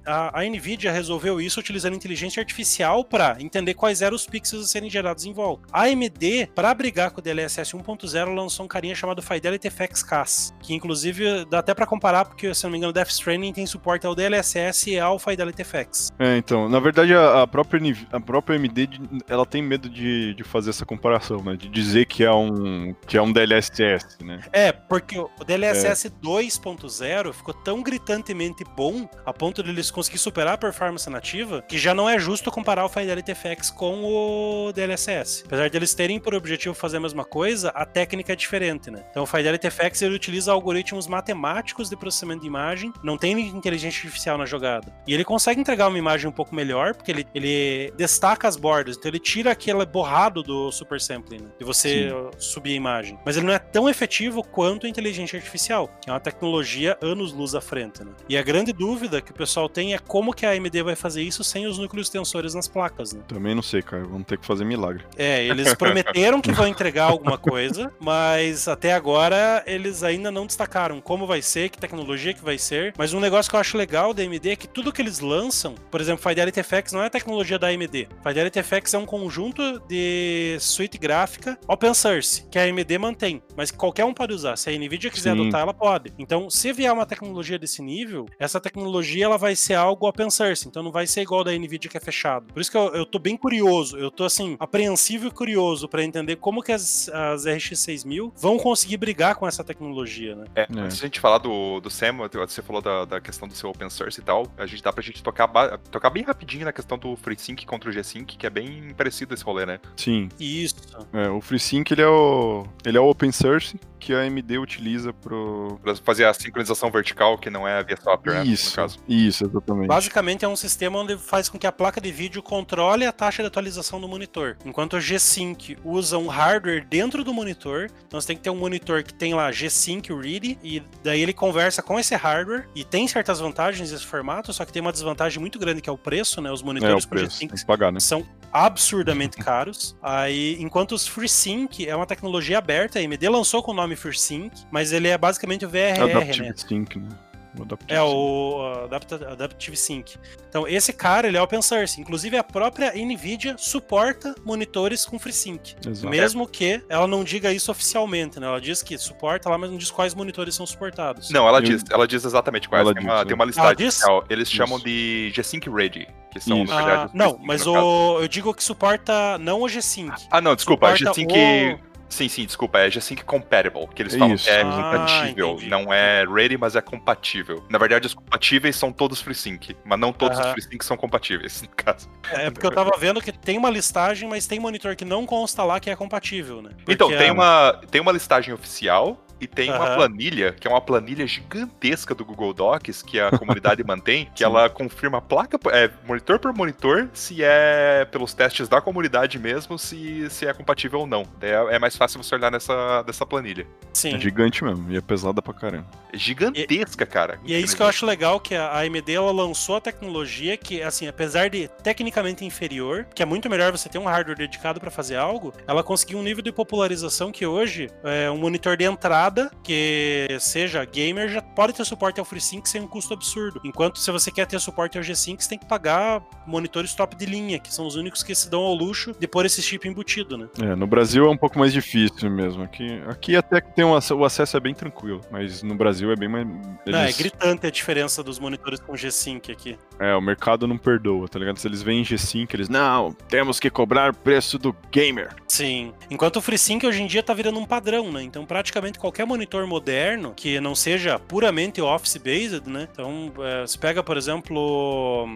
a, a- Nvidia resolveu isso utilizando inteligência artificial para entender quais eram os pixels a serem gerados em volta. A AMD, para brigar com o DLSS 1.0, lançou um carinha chamado Fidelity FX CAS, que inclusive dá até para comparar, porque se não me engano, Death Stranding tem suporte ao DLSS e ao Fidelity FX. É, então, na verdade a, própria, a própria AMD, ela tem medo de, de fazer essa comparação, né? De dizer que é um, que é um DLSS, né? É, porque o DLSS 2.0 ficou tão gritantemente bom a ponto de eles conseguir superar a performance nativa que já não é justo comparar o Fidelity FX com o DLSS. Apesar de eles terem por objetivo fazer a mesma coisa, a técnica é diferente, né? Então o Fidelity FX ele utiliza algoritmos matemáticos de processamento de imagem, não tem inteligência artificial na jogada. E ele consegue entregar uma imagem um pouco melhor, porque ele, ele destaca as bordas, então ele tira aquele borrado do super sampling, né? De você Sim. subir a imagem. Mas ele não é tão efetivo quanto a inteligência artificial, que é uma tecnologia anos-luz à frente, né? E a grande dúvida que o pessoal tem é como que a AMD vai fazer isso sem os núcleos tensores nas placas, né? Também não sei, cara. Vamos ter que fazer milagre. É, eles <laughs> prometeram que vão entregar alguma coisa, mas até agora eles ainda não destacaram como vai ser, que tecnologia que vai ser. Mas um negócio que eu acho legal da AMD é que tudo que eles lançam, por exemplo, Fidelity FX não é tecnologia da AMD. Fidelity FX é um conjunto de suíte gráfica open source, que a AMD mantém, mas que qualquer um pode usar. Se a Nvidia quiser Sim. adotar, ela pode. Então, se vier uma tecnologia desse nível, essa tecnologia ela vai ser algo open source, então não vai ser igual da Nvidia que é fechado. Por isso que eu, eu tô bem curioso, eu tô assim, apreensivo e curioso para entender como que as, as RX 6000 vão conseguir brigar com essa tecnologia, né? É, É. antes de a gente falar do, do SAM, você falou da, da questão do seu open source e tal, a gente dá pra gente tocar, tocar bem rapidinho na questão do FreeSync contra o G-Sync, que é bem parecido esse rolê, né? Sim. Isso. É, o FreeSync ele é o ele é o open source que a AMD utiliza pro Pra fazer a sincronização vertical, que não é via software, né, no isso. caso. Isso, exatamente. Basicamente é um sistema onde faz com que a placa de vídeo controle a taxa de atualização do monitor. Enquanto o G-Sync usa um hardware dentro do monitor, então você tem que ter um monitor que tem lá G-Sync Ready, e daí ele conversa com esse hardware, e tem certas vantagens esse formato, só que tem uma desvantagem muito grande que é o preço, né? Os é monitores com preço, G-Sync né? são absurdamente <laughs> caros. Aí, enquanto os FreeSync é uma tecnologia aberta, a AMD lançou com o nome FreeSync, mas ele é basicamente o VRR, Adaptive né? Sync, né? O Adaptive É Sync. o Adaptive Sync. Então, esse cara, ele é open source. Inclusive, a própria NVIDIA suporta monitores com FreeSync. Exato. Mesmo que ela não diga isso oficialmente, né? Ela diz que suporta lá, mas não diz quais monitores são suportados. Não, ela Eu- diz, ela diz exatamente quais. Ela Tem diz, uma, né? tem uma listagem oficial. Eles chamam Isso. de G-Sync Ready, que são, verdade, Ah, não, mas o, eu digo que suporta não o G-Sync. Ah, não, desculpa, G-Sync... o- Sim, sim, desculpa, é G-Sync Compatible, que eles É falam isso. que é Ah, compatível, entendi. não é ready, mas é compatível. Na verdade, os compatíveis são todos FreeSync, mas não todos os. FreeSync são compatíveis, <laughs> no caso. É porque eu tava vendo que tem uma listagem, mas tem monitor que não consta lá que é compatível, né? Então, Porque tem a- uma, tem uma listagem oficial e tem uma Aham. planilha, que é uma planilha gigantesca do Google Docs, que a comunidade <laughs> mantém, que Sim. ela confirma placa, é, monitor por monitor, se é pelos testes da comunidade mesmo, se, se é compatível ou não. Daí É, é mais fácil você olhar nessa, nessa planilha. Sim. É gigante mesmo, e é pesada pra caramba. É gigantesca, cara. E é isso que eu acho legal, que a AMD ela lançou a tecnologia que, assim, apesar de tecnicamente inferior, que é muito melhor você ter um hardware dedicado para fazer algo, ela conseguiu um nível de popularização que hoje é, um monitor de entrada molecada que seja gamer já pode ter suporte ao FreeSync sem um custo absurdo. Enquanto se você quer ter suporte ao G5, você tem que pagar monitores top de linha, que são os únicos que se dão ao luxo de pôr esse chip embutido, né? É, no Brasil é um pouco mais difícil mesmo. Aqui, aqui até que tem um, o acesso é bem tranquilo, mas no Brasil é bem mais. É eles- gritante a diferença dos monitores com G5 aqui. É, o mercado não perdoa, tá ligado? Se eles veem G5, eles, não, temos que cobrar preço do gamer. Sim. Enquanto o FreeSync hoje em dia tá virando um padrão, né? Então praticamente qualquer monitor moderno que não seja puramente office-based, né? Então é, você pega, por exemplo,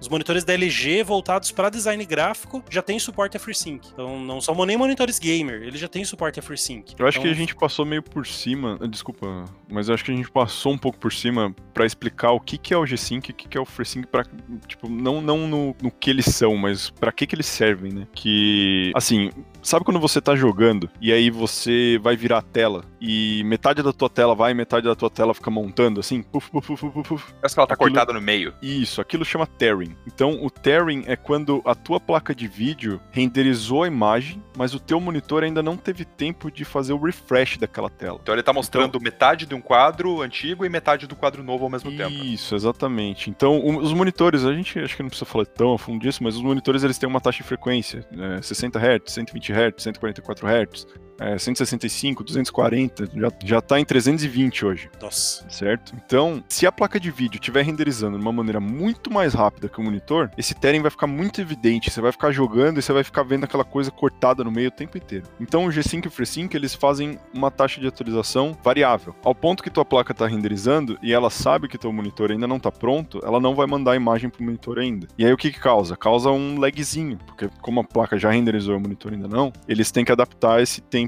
os monitores da LG voltados para design gráfico já tem suporte a FreeSync. Então não são nem monitores gamer, eles já têm suporte a FreeSync. Eu acho Então, que a gente passou meio por cima, desculpa, mas eu acho que a gente passou um pouco por cima pra explicar o que, que é o G5 e o que, que é o FreeSync pra, tipo, não, não no, no que eles são, mas pra que que eles servem, né? Que, assim, sabe quando você tá jogando e aí você vai virar a tela e metade da tua tela vai e metade da tua tela fica montando, assim, puf, puf, puf, puf, puf. Parece que ela tá Aquilo- cortada no meio. Isso, aquilo chama tearing. Então, o tearing é quando a tua placa de vídeo renderizou a imagem, mas o teu monitor ainda não teve tempo de fazer o refresh daquela tela. Então ele tá mostrando metade de um quadro antigo e metade do quadro novo ao mesmo tempo. Isso, exatamente. Então, o- os monitores, a gente acho que não precisa falar tão a fundo disso, mas os monitores eles têm uma taxa de frequência, né, 60 Hz, 120 Hz, 144 Hz, é, 165, 240, já, já tá em 320 hoje. Nossa. certo? Então, se a placa de vídeo estiver renderizando de uma maneira muito mais rápida que o monitor, esse tearing vai ficar muito evidente. Você vai ficar jogando e você vai ficar vendo aquela coisa cortada no meio o tempo inteiro. Então, o G5 e o FreeSync, eles fazem uma taxa de atualização variável. Ao ponto que tua placa está renderizando e ela sabe que teu monitor ainda não está pronto, ela não vai mandar a imagem pro monitor ainda. E aí o que que causa? Causa um lagzinho, porque como a placa já renderizou e o monitor ainda não, eles têm que adaptar esse tempo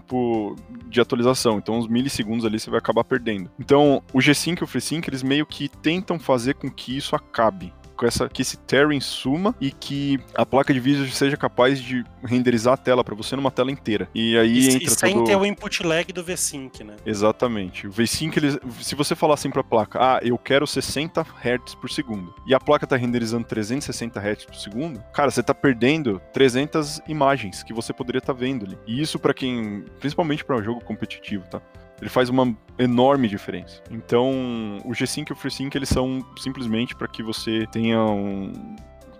de atualização. Então, uns milissegundos ali você vai acabar perdendo. Então, o G5 e o FreeSync, eles meio que tentam fazer com que isso acabe. Com essa, que esse tearing suma e que a placa de vídeo seja capaz de renderizar a tela para você numa tela inteira. E aí E, entra e sem todo... ter o input lag do V-Sync, né? Exatamente. O V5, ele, se você falar assim pra placa, ah, eu quero 60 Hz por segundo, e a placa tá renderizando 360 Hz por segundo, cara, você tá perdendo 300 imagens que você poderia estar vendo ali. E isso pra quem, principalmente pra um jogo competitivo, tá? Ele faz uma enorme diferença. Então, o G5 e o FreeSync, eles são simplesmente para que você tenha um-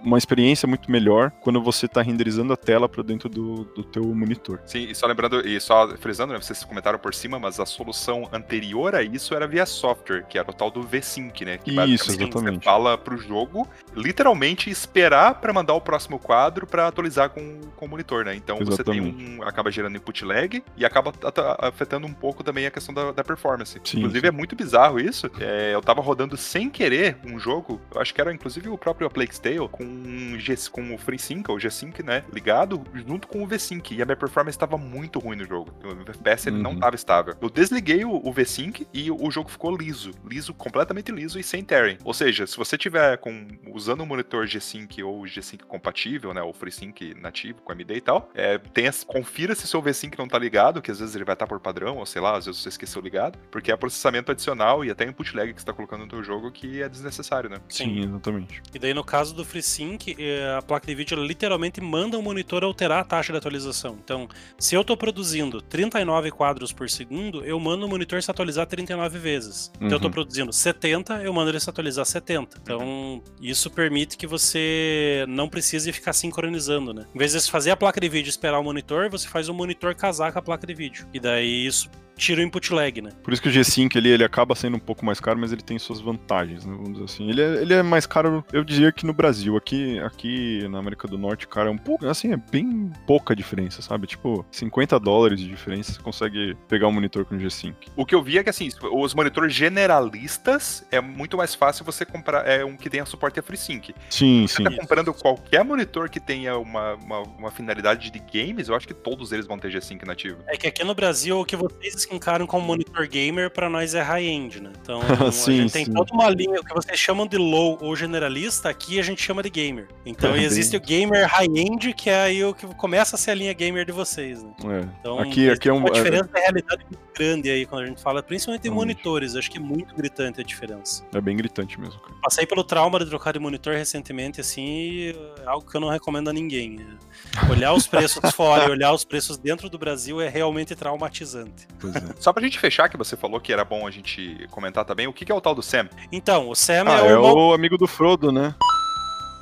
uma experiência muito melhor quando você tá renderizando a tela para dentro do, do teu monitor. Sim, e só lembrando, e só frisando, né, vocês comentaram por cima, mas a solução anterior a isso era via software, que era o tal do V-Sync, né? Que Isso, exatamente. Você fala pro jogo, literalmente esperar pra mandar o próximo quadro pra atualizar com, com o monitor, né? Então você tem um. acaba gerando input lag e acaba afetando um pouco também a questão da, da performance. Sim, inclusive sim. é muito bizarro isso. É, eu tava rodando sem querer um jogo, eu acho que era inclusive o próprio A Plague's Tale, com, G, com o FreeSync, ou G-Sync, né? Ligado, junto com o V-Sync. E a minha performance estava muito ruim no jogo. O FPS ele não Uhum. tava estável. Eu desliguei o, o V-Sync e o jogo ficou liso. Liso, completamente liso e sem tearing. Ou seja, se você tiver com, usando um monitor G-Sync ou G-Sync compatível, né? Ou FreeSync nativo com AMD e tal, é, tenha, confira se seu V-Sync não tá ligado, que às vezes ele vai estar por padrão, ou sei lá, às vezes você esqueceu ligado, porque é processamento adicional e até input lag que você tá colocando no teu jogo que é desnecessário, né? Sim, exatamente. E daí, no caso do FreeSync, eh, a placa de vídeo literalmente manda o monitor alterar a taxa de atualização. Então, se eu tô produzindo 39 quadros por segundo, eu mando o monitor se atualizar 39 vezes. Então, eu tô Uhum. produzindo 70, eu mando ele se atualizar 70. Então, isso permite que você não precise ficar sincronizando, né? Em vez de fazer a placa de vídeo esperar o monitor, você faz o monitor casar com a placa de vídeo. E daí, isso tira o input lag, né? Por isso que o G5 ele, ele acaba sendo um pouco mais caro, mas ele tem suas vantagens, né? Vamos dizer assim. Ele é, ele é mais caro, eu diria que no Brasil. Aqui, aqui na América do Norte, cara, é um pouco. Assim, é bem pouca diferença, sabe? Tipo, 50 dólares de diferença você consegue pegar um monitor com G5. O que eu vi é que, assim, os monitores generalistas é muito mais fácil você comprar é um que tenha suporte a FreeSync. Sim, Você sim. tá comprando qualquer monitor que tenha uma, uma, uma finalidade de games, eu acho que todos eles vão ter G-Sync nativo. É que aqui no Brasil, o que vocês escancaram como monitor gamer, pra nós é high-end, né? Então, <laughs> Sim, a gente tem sim. toda uma linha, o que vocês chamam de low ou generalista, aqui a gente chama de gamer. Então, É, bem- existe o gamer high-end, que é aí o que começa a ser a linha gamer de vocês, né? É. Então, Aqui, aqui é um. uma é- diferença de realidade muito grande aí quando a gente fala, principalmente em monitores, acho que é muito gritante a diferença. É, bem gritante mesmo, cara. Passei pelo trauma de trocar de monitor recentemente, assim, é algo que eu não recomendo a ninguém. É, Olhar os preços <laughs> fora e olhar os preços dentro do Brasil é realmente traumatizante. Pois é. <laughs> Só pra gente fechar, que você falou que era bom a gente comentar também, o que que é o tal do Sam? Então, o Sam Ah, é, o é irmão. o amigo do Frodo, né?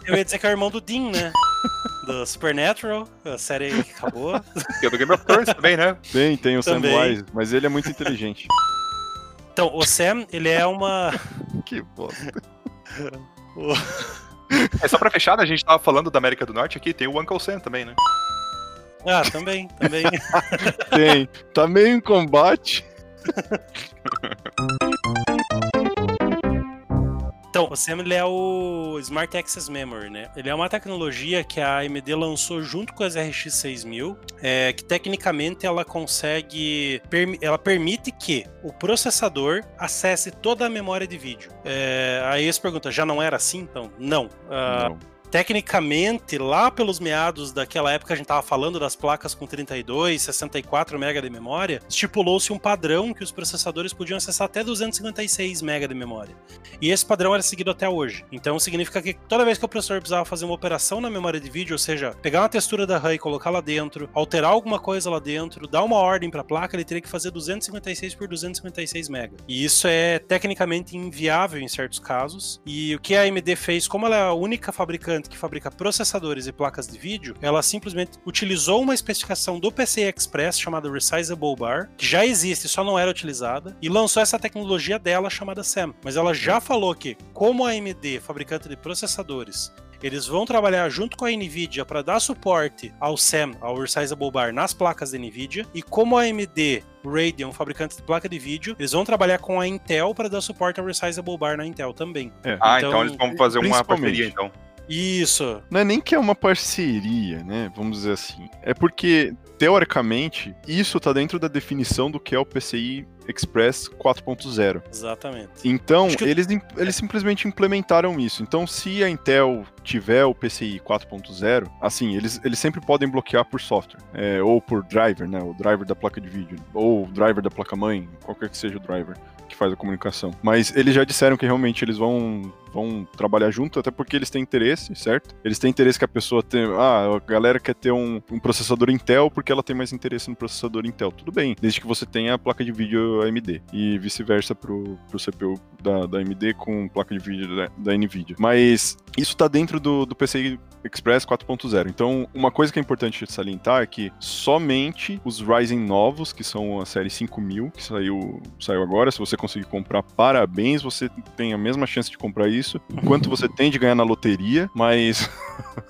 Eu ia dizer que é o irmão do Dean, né? <laughs> Do Supernatural, a série que acabou. Que é do Game of Thrones também, né? <laughs> Tem, tem o Também. Samwise, mas ele é muito inteligente. Então, o Sam, ele é uma. que bosta. É só pra fechar, né? A gente tava falando da América do Norte aqui, tem o Uncle Sam também, né? Ah, também, também. <laughs> Tem. Tá meio em combate. Então, o SAM é o Smart Access Memory, né? Ele é uma tecnologia que a AMD lançou junto com as RX 6000, é, que tecnicamente ela consegue, ela permite que o processador acesse toda a memória de vídeo. É, aí você pergunta, já não era assim? Então, não. Ah, Não. Tecnicamente, lá pelos meados daquela época, a gente tava falando das placas com 32, 64 MB de memória, estipulou-se um padrão que os processadores podiam acessar até 256 MB de memória. E esse padrão era seguido até hoje. Então significa que toda vez que o processador precisava fazer uma operação na memória de vídeo, ou seja, pegar uma textura da RAM e colocar lá dentro, alterar alguma coisa lá dentro, dar uma ordem para a placa, ele teria que fazer 256 por 256 MB. E isso é tecnicamente inviável em certos casos. E o que a AMD fez, como ela é a única fabricante que fabrica processadores e placas de vídeo, ela simplesmente utilizou uma especificação do PCI Express chamada Resizable Bar, que já existe, só não era utilizada, e lançou essa tecnologia dela chamada SAM. Mas ela já falou que, como a AMD, fabricante de processadores, eles vão trabalhar junto com a Nvidia para dar suporte ao SAM, ao Resizable Bar, nas placas da Nvidia. E como a AMD Radeon, fabricante de placa de vídeo, eles vão trabalhar com a Intel para dar suporte ao Resizable Bar na Intel também. É. Ah, Então, então, eles vão fazer uma parceria, então. Isso. Não é nem que é uma parceria, né? Vamos dizer assim. É porque, teoricamente, isso tá dentro da definição do que é o PCI Express 4.0. Exatamente. Então, que- eles, eles simplesmente implementaram isso. Então, se a Intel tiver o PCI 4.0, assim, eles, eles sempre podem bloquear por software, é, ou por driver, né? O driver da placa de vídeo, ou o driver da placa-mãe, qualquer que seja o driver que faz a comunicação. Mas eles já disseram que realmente eles vão, vão trabalhar junto, até porque eles têm interesse, certo? Eles têm interesse que a pessoa tenha. Ah, a galera quer ter um, um processador Intel porque ela tem mais interesse no processador Intel. Tudo bem, desde que você tenha a placa de vídeo AMD. E vice-versa pro, pro CPU da, da AMD com placa de vídeo da, da NVIDIA. Mas isso tá dentro do, do PCI Express 4.0. Então, uma coisa que é importante salientar é que somente os Ryzen novos, que são a série 5000, que saiu, saiu agora, se você conseguir comprar, parabéns, você tem a mesma chance de comprar isso, enquanto você tem de ganhar na loteria, mas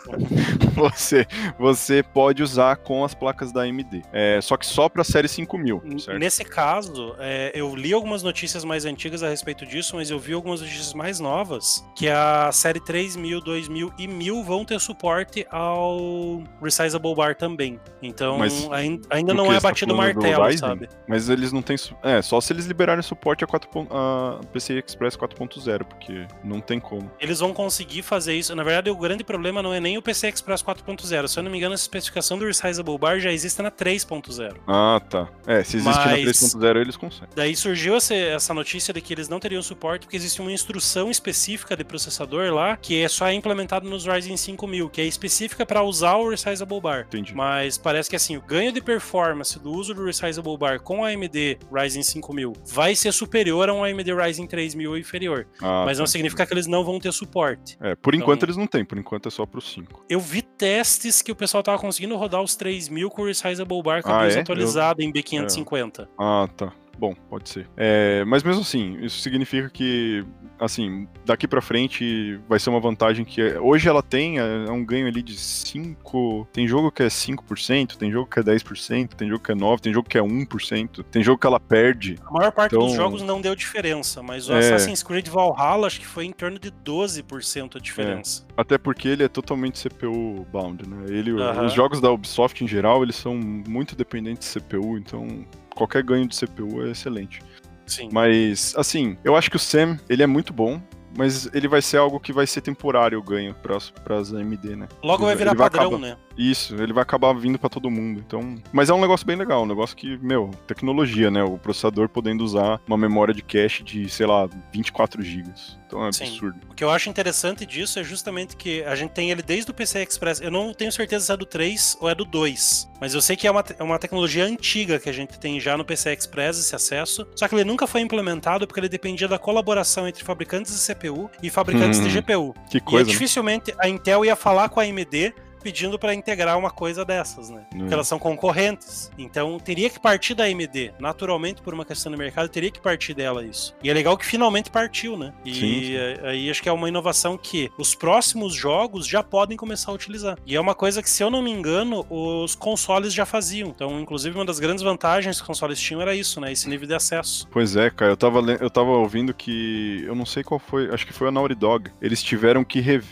<laughs> você, você pode usar com as placas da AMD. É, só que só pra série 5000, certo? Nesse caso, é, eu li algumas notícias mais antigas a respeito disso, mas eu vi algumas notícias mais novas que a série 3000, 2000 e 1000 vão ter suporte ao Resizable Bar também. Então, Mas ain- ainda do não é tá batido o martelo, Ryzen? sabe? Mas eles não têm. É, só se eles liberarem suporte a, 4. pon- a PCI Express 4.0, porque não tem como. Eles vão conseguir fazer isso. Na verdade, o grande problema não é nem o PC Express 4.0. Se eu não me engano, essa especificação do Resizable Bar já existe na 3.0. Ah, tá. É, se existe na Mas- 3.0, eles conseguem. Daí surgiu essa, essa notícia de que eles não teriam suporte porque existe uma instrução específica de processador lá que é só implementado nos Ryzen 5000, que é específica para usar o Resizable Bar. Entendi. Mas parece que assim, o ganho de performance do uso do Resizable Bar com a AMD Ryzen 5000 vai ser superior a um AMD Ryzen 3000 ou inferior. Ah, mas não tá. significa que eles não vão ter suporte. É, por enquanto Então- eles não têm, por enquanto é só pro 5. Eu vi testes que o pessoal tava conseguindo rodar os 3000 com o Resizable Bar com Ah, a BIOS é? atualizada em B550. Ah, tá. Bom, pode ser. É, mas mesmo assim, isso significa que, assim, daqui pra frente vai ser uma vantagem que é- hoje ela tem, é, é um ganho ali de 5. Tem jogo que é 5%, tem jogo que é 10%, tem jogo que é 9%, tem jogo que é 1%, tem jogo que ela perde. A maior parte Então- dos jogos não deu diferença, mas o É. Assassin's Creed Valhalla acho que foi em torno de 12% a diferença. Até porque ele é totalmente CPU bound, né? Ele, Aham. Os jogos da Ubisoft em geral, eles são muito dependentes de CPU, então qualquer ganho de CPU é excelente. Sim. Mas, assim, eu acho que o Sam, ele é muito bom, mas ele vai ser algo que vai ser temporário o ganho pras, pras AMD, né? Logo vai ele virar vai padrão, acabar. né? Isso, ele vai acabar vindo pra todo mundo. Então, mas é um negócio bem legal, um negócio que, meu, tecnologia, né? O processador podendo usar uma memória de cache de, sei lá, 24 GB. Então é Sim. absurdo. O que eu acho interessante disso é justamente que a gente tem ele desde o PCI Express. Eu não tenho certeza se é do 3 ou é do 2, mas eu sei que é uma, é uma tecnologia antiga que a gente tem já no PCI Express esse acesso. Só que ele nunca foi implementado porque ele dependia da colaboração entre fabricantes de CPU e fabricantes de Hum, GPU. Que e coisa, né? dificilmente a Intel ia falar com a AMD pedindo para integrar uma coisa dessas, né? Hum. Porque elas são concorrentes. Então teria que partir da AMD. Naturalmente, por uma questão do mercado, teria que partir dela isso. E é legal que finalmente partiu, né? E Sim, sim. eh, aí acho que é uma inovação que os próximos jogos já podem começar a utilizar. E é uma coisa que, se eu não me engano, os consoles já faziam. Então, inclusive, uma das grandes vantagens que os consoles tinham era isso, né? Esse nível de acesso. Pois é, cara, eu tava, eu tava ouvindo que. Eu não sei qual foi, acho que foi a Naughty Dog. Eles tiveram que rever.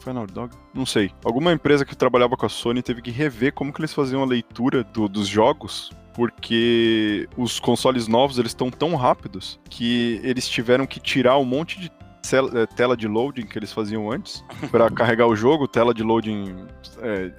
Foi a Naughty Dog? Não sei. Alguma empresa que trabalhava com a Sony teve que rever como que eles faziam a leitura do- dos jogos. Porque os consoles novos eles estão tão rápidos que eles tiveram que tirar um monte de eh, tela de loading que eles faziam antes <laughs> pra carregar o jogo, tela de loading é,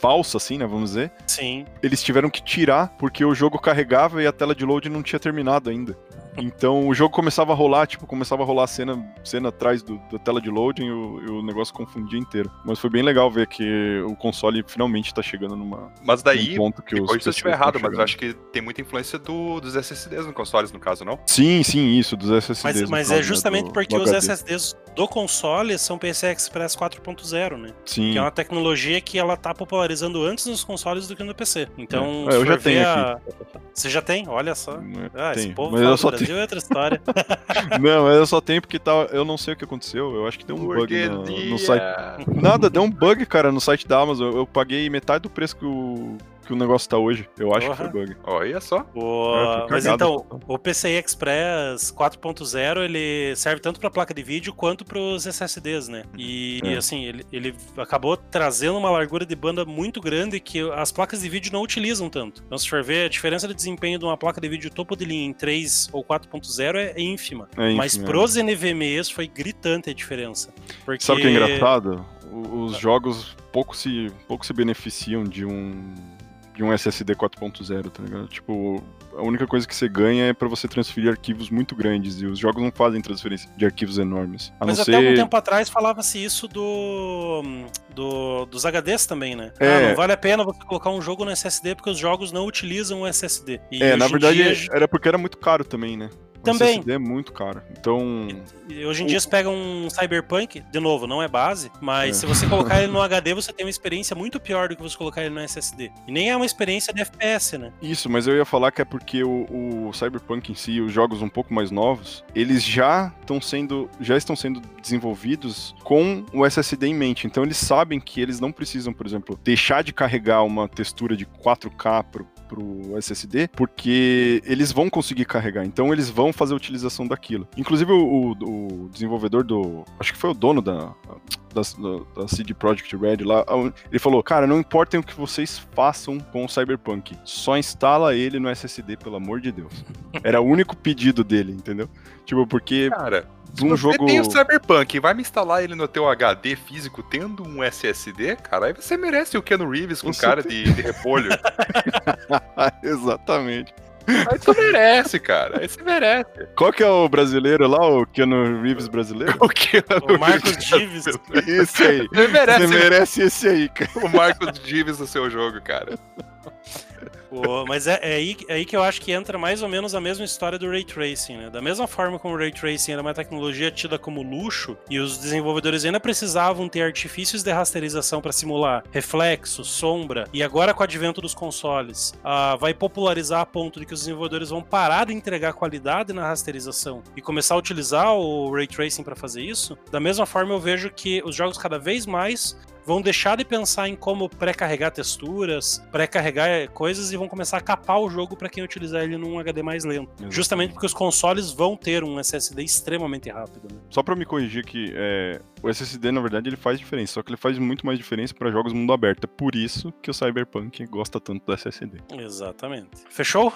falsa, assim, né? Vamos dizer Sim. eles tiveram que tirar porque o jogo carregava e a tela de load não tinha terminado ainda. Então o jogo começava a rolar, tipo, começava a rolar a cena, cena atrás do, da tela de loading e o, o negócio confundia inteiro. Mas foi bem legal ver que o console finalmente tá chegando numa, Mas daí, num ponto que corrija se eu estiver errado, mas eu acho que tem muita influência do- dos SSDs no consoles, no caso, não? Sim, sim, isso, dos SSDs. Mas, mas caso, é né, justamente do- porque do os. SSDs do console são PCI Express 4.0, né? Sim. Que é uma tecnologia que ela tá popularizando antes nos consoles do que no PC. Então, É, se eu já tenho a- Você já tem? Olha só. Né, Ah, esse povo Mas fala eu do só Brasil tenho. é outra história. <laughs> Não, mas eu só tenho porque tá, eu não sei o que aconteceu. Eu acho que deu um bug no, no site. Nada, deu um bug, cara, no site da Amazon. Eu paguei metade do preço que o, que o negócio tá hoje. Eu acho que foi bug. Olha só. O- É, Mas então, o PCI Express 4.0 ele serve tanto para placa de vídeo quanto para os SSDs, né? E, É. assim, ele, ele acabou trazendo uma largura de banda muito grande que as placas de vídeo não utilizam tanto. Então, se for ver, a diferença de desempenho de uma placa de vídeo topo de linha em 3 ou 4.0 é, é ínfima. É, enfim, Mas pros NVMEs foi gritante a diferença. Porque... Sabe o que é engraçado? Os jogos pouco se, pouco se beneficiam de um de um SSD 4.0, tá ligado? Tipo, a única coisa que você ganha é pra você transferir arquivos muito grandes e os jogos não fazem transferência de arquivos enormes. Mas até ser... algum tempo atrás falava-se isso do, do- dos HDs também, né? É. Ah, não vale a pena você colocar um jogo no SSD porque os jogos não utilizam o SSD. E É, na verdade dia, era porque era muito caro também, né? O Também. SSD é muito caro. Então, e hoje em dia você pega um Cyberpunk, de novo, não é base, mas É. se você colocar ele no <laughs> HD, você tem uma experiência muito pior do que você colocar ele no SSD. E nem é uma experiência de FPS, né? Isso, mas eu ia falar que é porque o, o Cyberpunk em si, os jogos um pouco mais novos, eles já estão sendo, já estão sendo desenvolvidos com o SSD em mente. Então eles sabem que eles não precisam, por exemplo, deixar de carregar uma textura de 4K pro, pro SSD, porque eles vão conseguir carregar. Então eles vão fazer a utilização daquilo. Inclusive o, o- desenvolvedor do, acho que foi o dono da da, da, CD Red lá, ele falou, cara, não importa o que vocês façam com o Cyberpunk, só instala ele no SSD, pelo amor de Deus. Era o único pedido dele, entendeu? Tipo, porque Cara, se um você jogo... tem o Cyberpunk e vai me instalar ele no teu HD físico tendo um SSD, cara, aí você merece o Keanu Reeves com cara de, de repolho. <laughs> Exatamente. aí tu merece, cara. Aí você merece. Qual que é o brasileiro lá, o Keanu Reeves brasileiro? <laughs> O Keanu O Marcos Reeves. Dives. Esse aí. Você merece Você merece esse aí, cara. o Marcos Dives no seu jogo, cara. <laughs> Pô, mas é, é aí, é aí que eu acho que entra mais ou menos a mesma história do Ray Tracing, né? Da mesma forma como o Ray Tracing era uma tecnologia tida como luxo e os desenvolvedores ainda precisavam ter artifícios de rasterização para simular reflexo, sombra, e agora com o advento dos consoles, ah, vai popularizar a ponto de que os desenvolvedores vão parar de entregar qualidade na rasterização e começar a utilizar o Ray Tracing para fazer isso. Da mesma forma, eu vejo que os jogos cada vez mais vão deixar de pensar em como pré-carregar texturas, pré-carregar coisas e vão começar a capar o jogo para quem utilizar ele num HD mais lento. Exatamente. Justamente porque os consoles vão ter um SSD extremamente rápido. Né? Só pra me corrigir que é, o SSD, na verdade, ele faz diferença, só que ele faz muito mais diferença pra jogos mundo aberto. É por isso que o Cyberpunk gosta tanto do SSD. Exatamente. Fechou?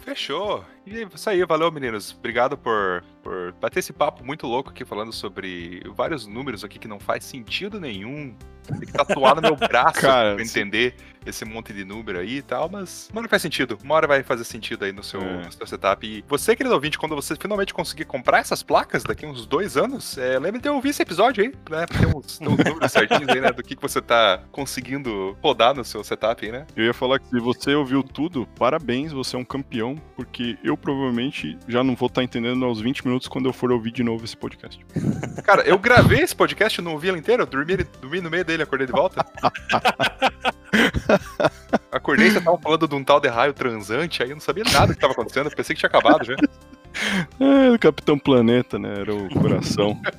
Fechou. E é isso aí, valeu, meninos. Obrigado por, por bater esse papo muito louco aqui, falando sobre vários números aqui que não faz sentido nenhum. Tem que tatuar no meu <laughs> braço Cara, pra entender esse monte de número aí e tal, mas uma hora faz sentido. Uma hora vai fazer sentido aí no seu, É. no seu setup. E você, querido ouvinte, quando você finalmente conseguir comprar essas placas daqui uns dois anos, é, lembre de ouvir esse episódio aí, né? Pra ter uns, ter uns números certinhos aí, né? Do que, que você tá conseguindo rodar no seu setup aí, né? Eu ia falar que se você ouviu tudo, parabéns, você é um campeão, porque eu provavelmente já não vou estar entendendo aos 20 minutos quando eu for ouvir de novo esse podcast. <laughs> Cara, eu gravei esse podcast, eu não ouvi ele inteiro, eu dormi, dormi no meio dele, acordei de volta. <laughs> Acordei, você tava falando de um tal de raio transante, aí eu não sabia nada do que tava acontecendo, eu pensei que tinha acabado já. É, o Capitão Planeta, né? Era o coração. <laughs>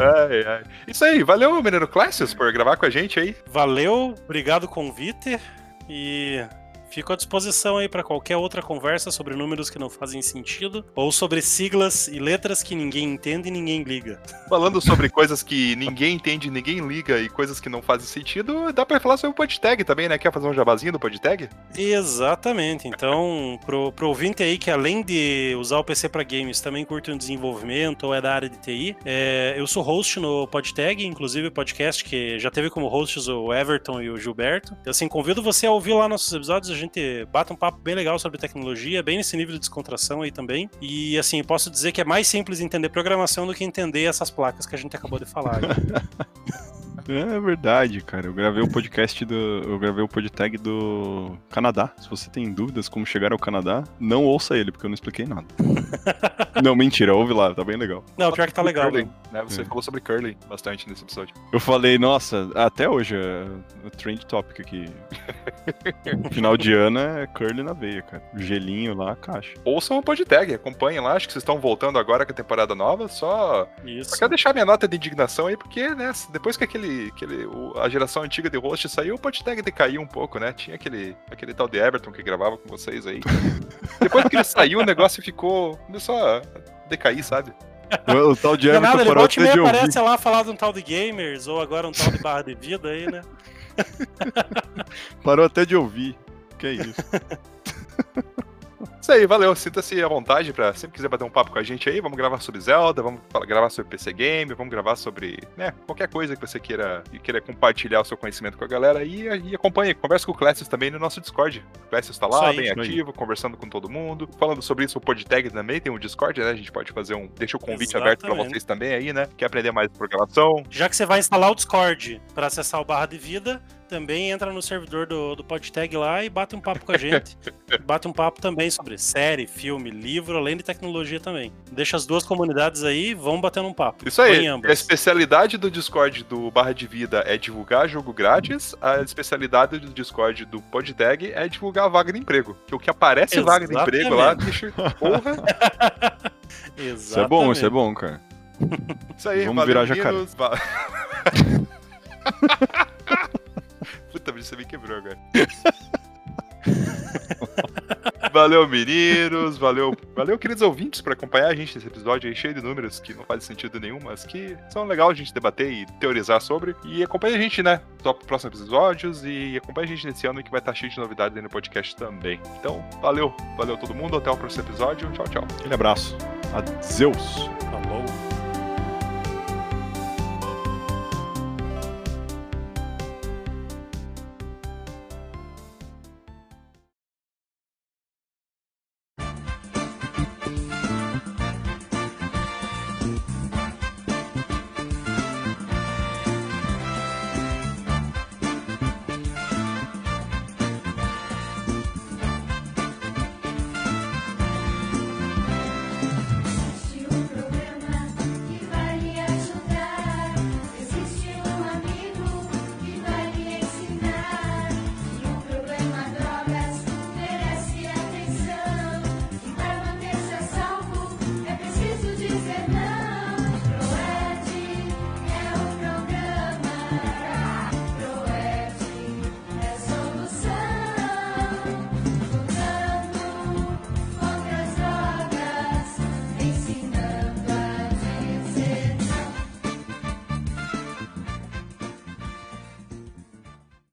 Ai, ai. Isso aí, valeu, Menino Clássicos, por gravar com a gente aí. Valeu, obrigado o convite e fico à disposição aí para qualquer outra conversa sobre números que não fazem sentido ou sobre siglas e letras que ninguém entende e ninguém liga. Falando sobre coisas que ninguém entende, ninguém liga e coisas que não fazem sentido, dá pra falar sobre o podtag também, né? Quer fazer um jabazinho do podtag? Exatamente. Então, pro, pro ouvinte aí que além de usar o PC para games, também curte um desenvolvimento ou é da área de TI, é, eu sou host no PodTag, inclusive podcast que já teve como hosts o Everton e o Gilberto. Eu, assim, convido você a ouvir lá nossos episódios, gente bate um papo bem legal sobre tecnologia, bem nesse nível de descontração aí também. E assim, posso dizer que é mais simples entender programação do que entender essas placas que a gente acabou de falar. <laughs> É verdade, cara. Eu gravei o podcast do. Eu gravei o podtag do Canadá. Se você tem dúvidas como chegar ao Canadá, não ouça ele, porque eu não expliquei nada. <laughs> não, mentira, ouve lá, tá bem legal. Não, pior que tá legal. Curling, né? né? Você É. falou sobre curling bastante nesse episódio. Eu falei, nossa, até hoje é o trend topic aqui. <laughs> Final de ano é curly na veia, cara. O gelinho lá, caixa. Ouçam o podtag, acompanhem lá, acho que vocês estão voltando agora com a temporada nova, só Isso. Só quero deixar minha nota de indignação aí, porque, né, depois que aquele, aquele o- a geração antiga de host saiu, o podtag decaiu um pouco, né? Tinha aquele, aquele tal de Everton que gravava com vocês aí. <laughs> depois que ele saiu, o negócio ficou. começou a decair, sabe? O, o tal de Não é Everton nada, ele e de ouvir. aparece lá falar de um tal de gamers, ou agora um tal de barra de vida aí, né? Parou até de ouvir. Que é isso. <laughs> Isso aí, valeu. Sinta-se à vontade pra sempre quiser bater um papo com a gente aí. Vamos gravar sobre Zelda, vamos gravar sobre PC Game, vamos gravar sobre né, qualquer coisa que você queira, que queira compartilhar o seu conhecimento com a galera aí. E acompanhe, conversa com o Classes também no nosso Discord. O Classes tá lá, aí, bem isso aí. ativo, conversando com todo mundo. Falando sobre isso, o PodTag também tem um Discord, né? A gente pode fazer um. Deixa o convite aberto pra Exatamente. vocês também aí, né? Quer aprender mais programação? Já que você vai instalar o Discord para acessar o barra de vida, também entra no servidor do, do PodTag lá e bate um papo com a gente. <laughs> bate um papo também sobre série, filme, livro, além de tecnologia também. Deixa as duas comunidades aí, vão batendo um papo. Isso aí. A especialidade do Discord do Barra de Vida é divulgar jogo grátis. A especialidade do Discord do PodTag é divulgar vaga de emprego. Que o que aparece vaga de emprego lá, deixa. Porra. <laughs> Isso é bom, isso é bom, cara. <laughs> Isso aí, Vamos valeu, virar jacaré. <laughs> Puta, bicho, você me quebrou agora. Valeu, meninos. Valeu, valeu, queridos ouvintes, por acompanhar a gente nesse episódio aí cheio de números que não fazem sentido nenhum, mas que são legais a gente debater e teorizar sobre. E acompanha a gente, né? Top próximos episódios e acompanha a gente nesse ano que vai estar cheio de novidades aí no podcast também. Então, valeu, valeu todo mundo. Até o próximo episódio. Tchau, tchau. Aquele abraço. Adeus. Falou.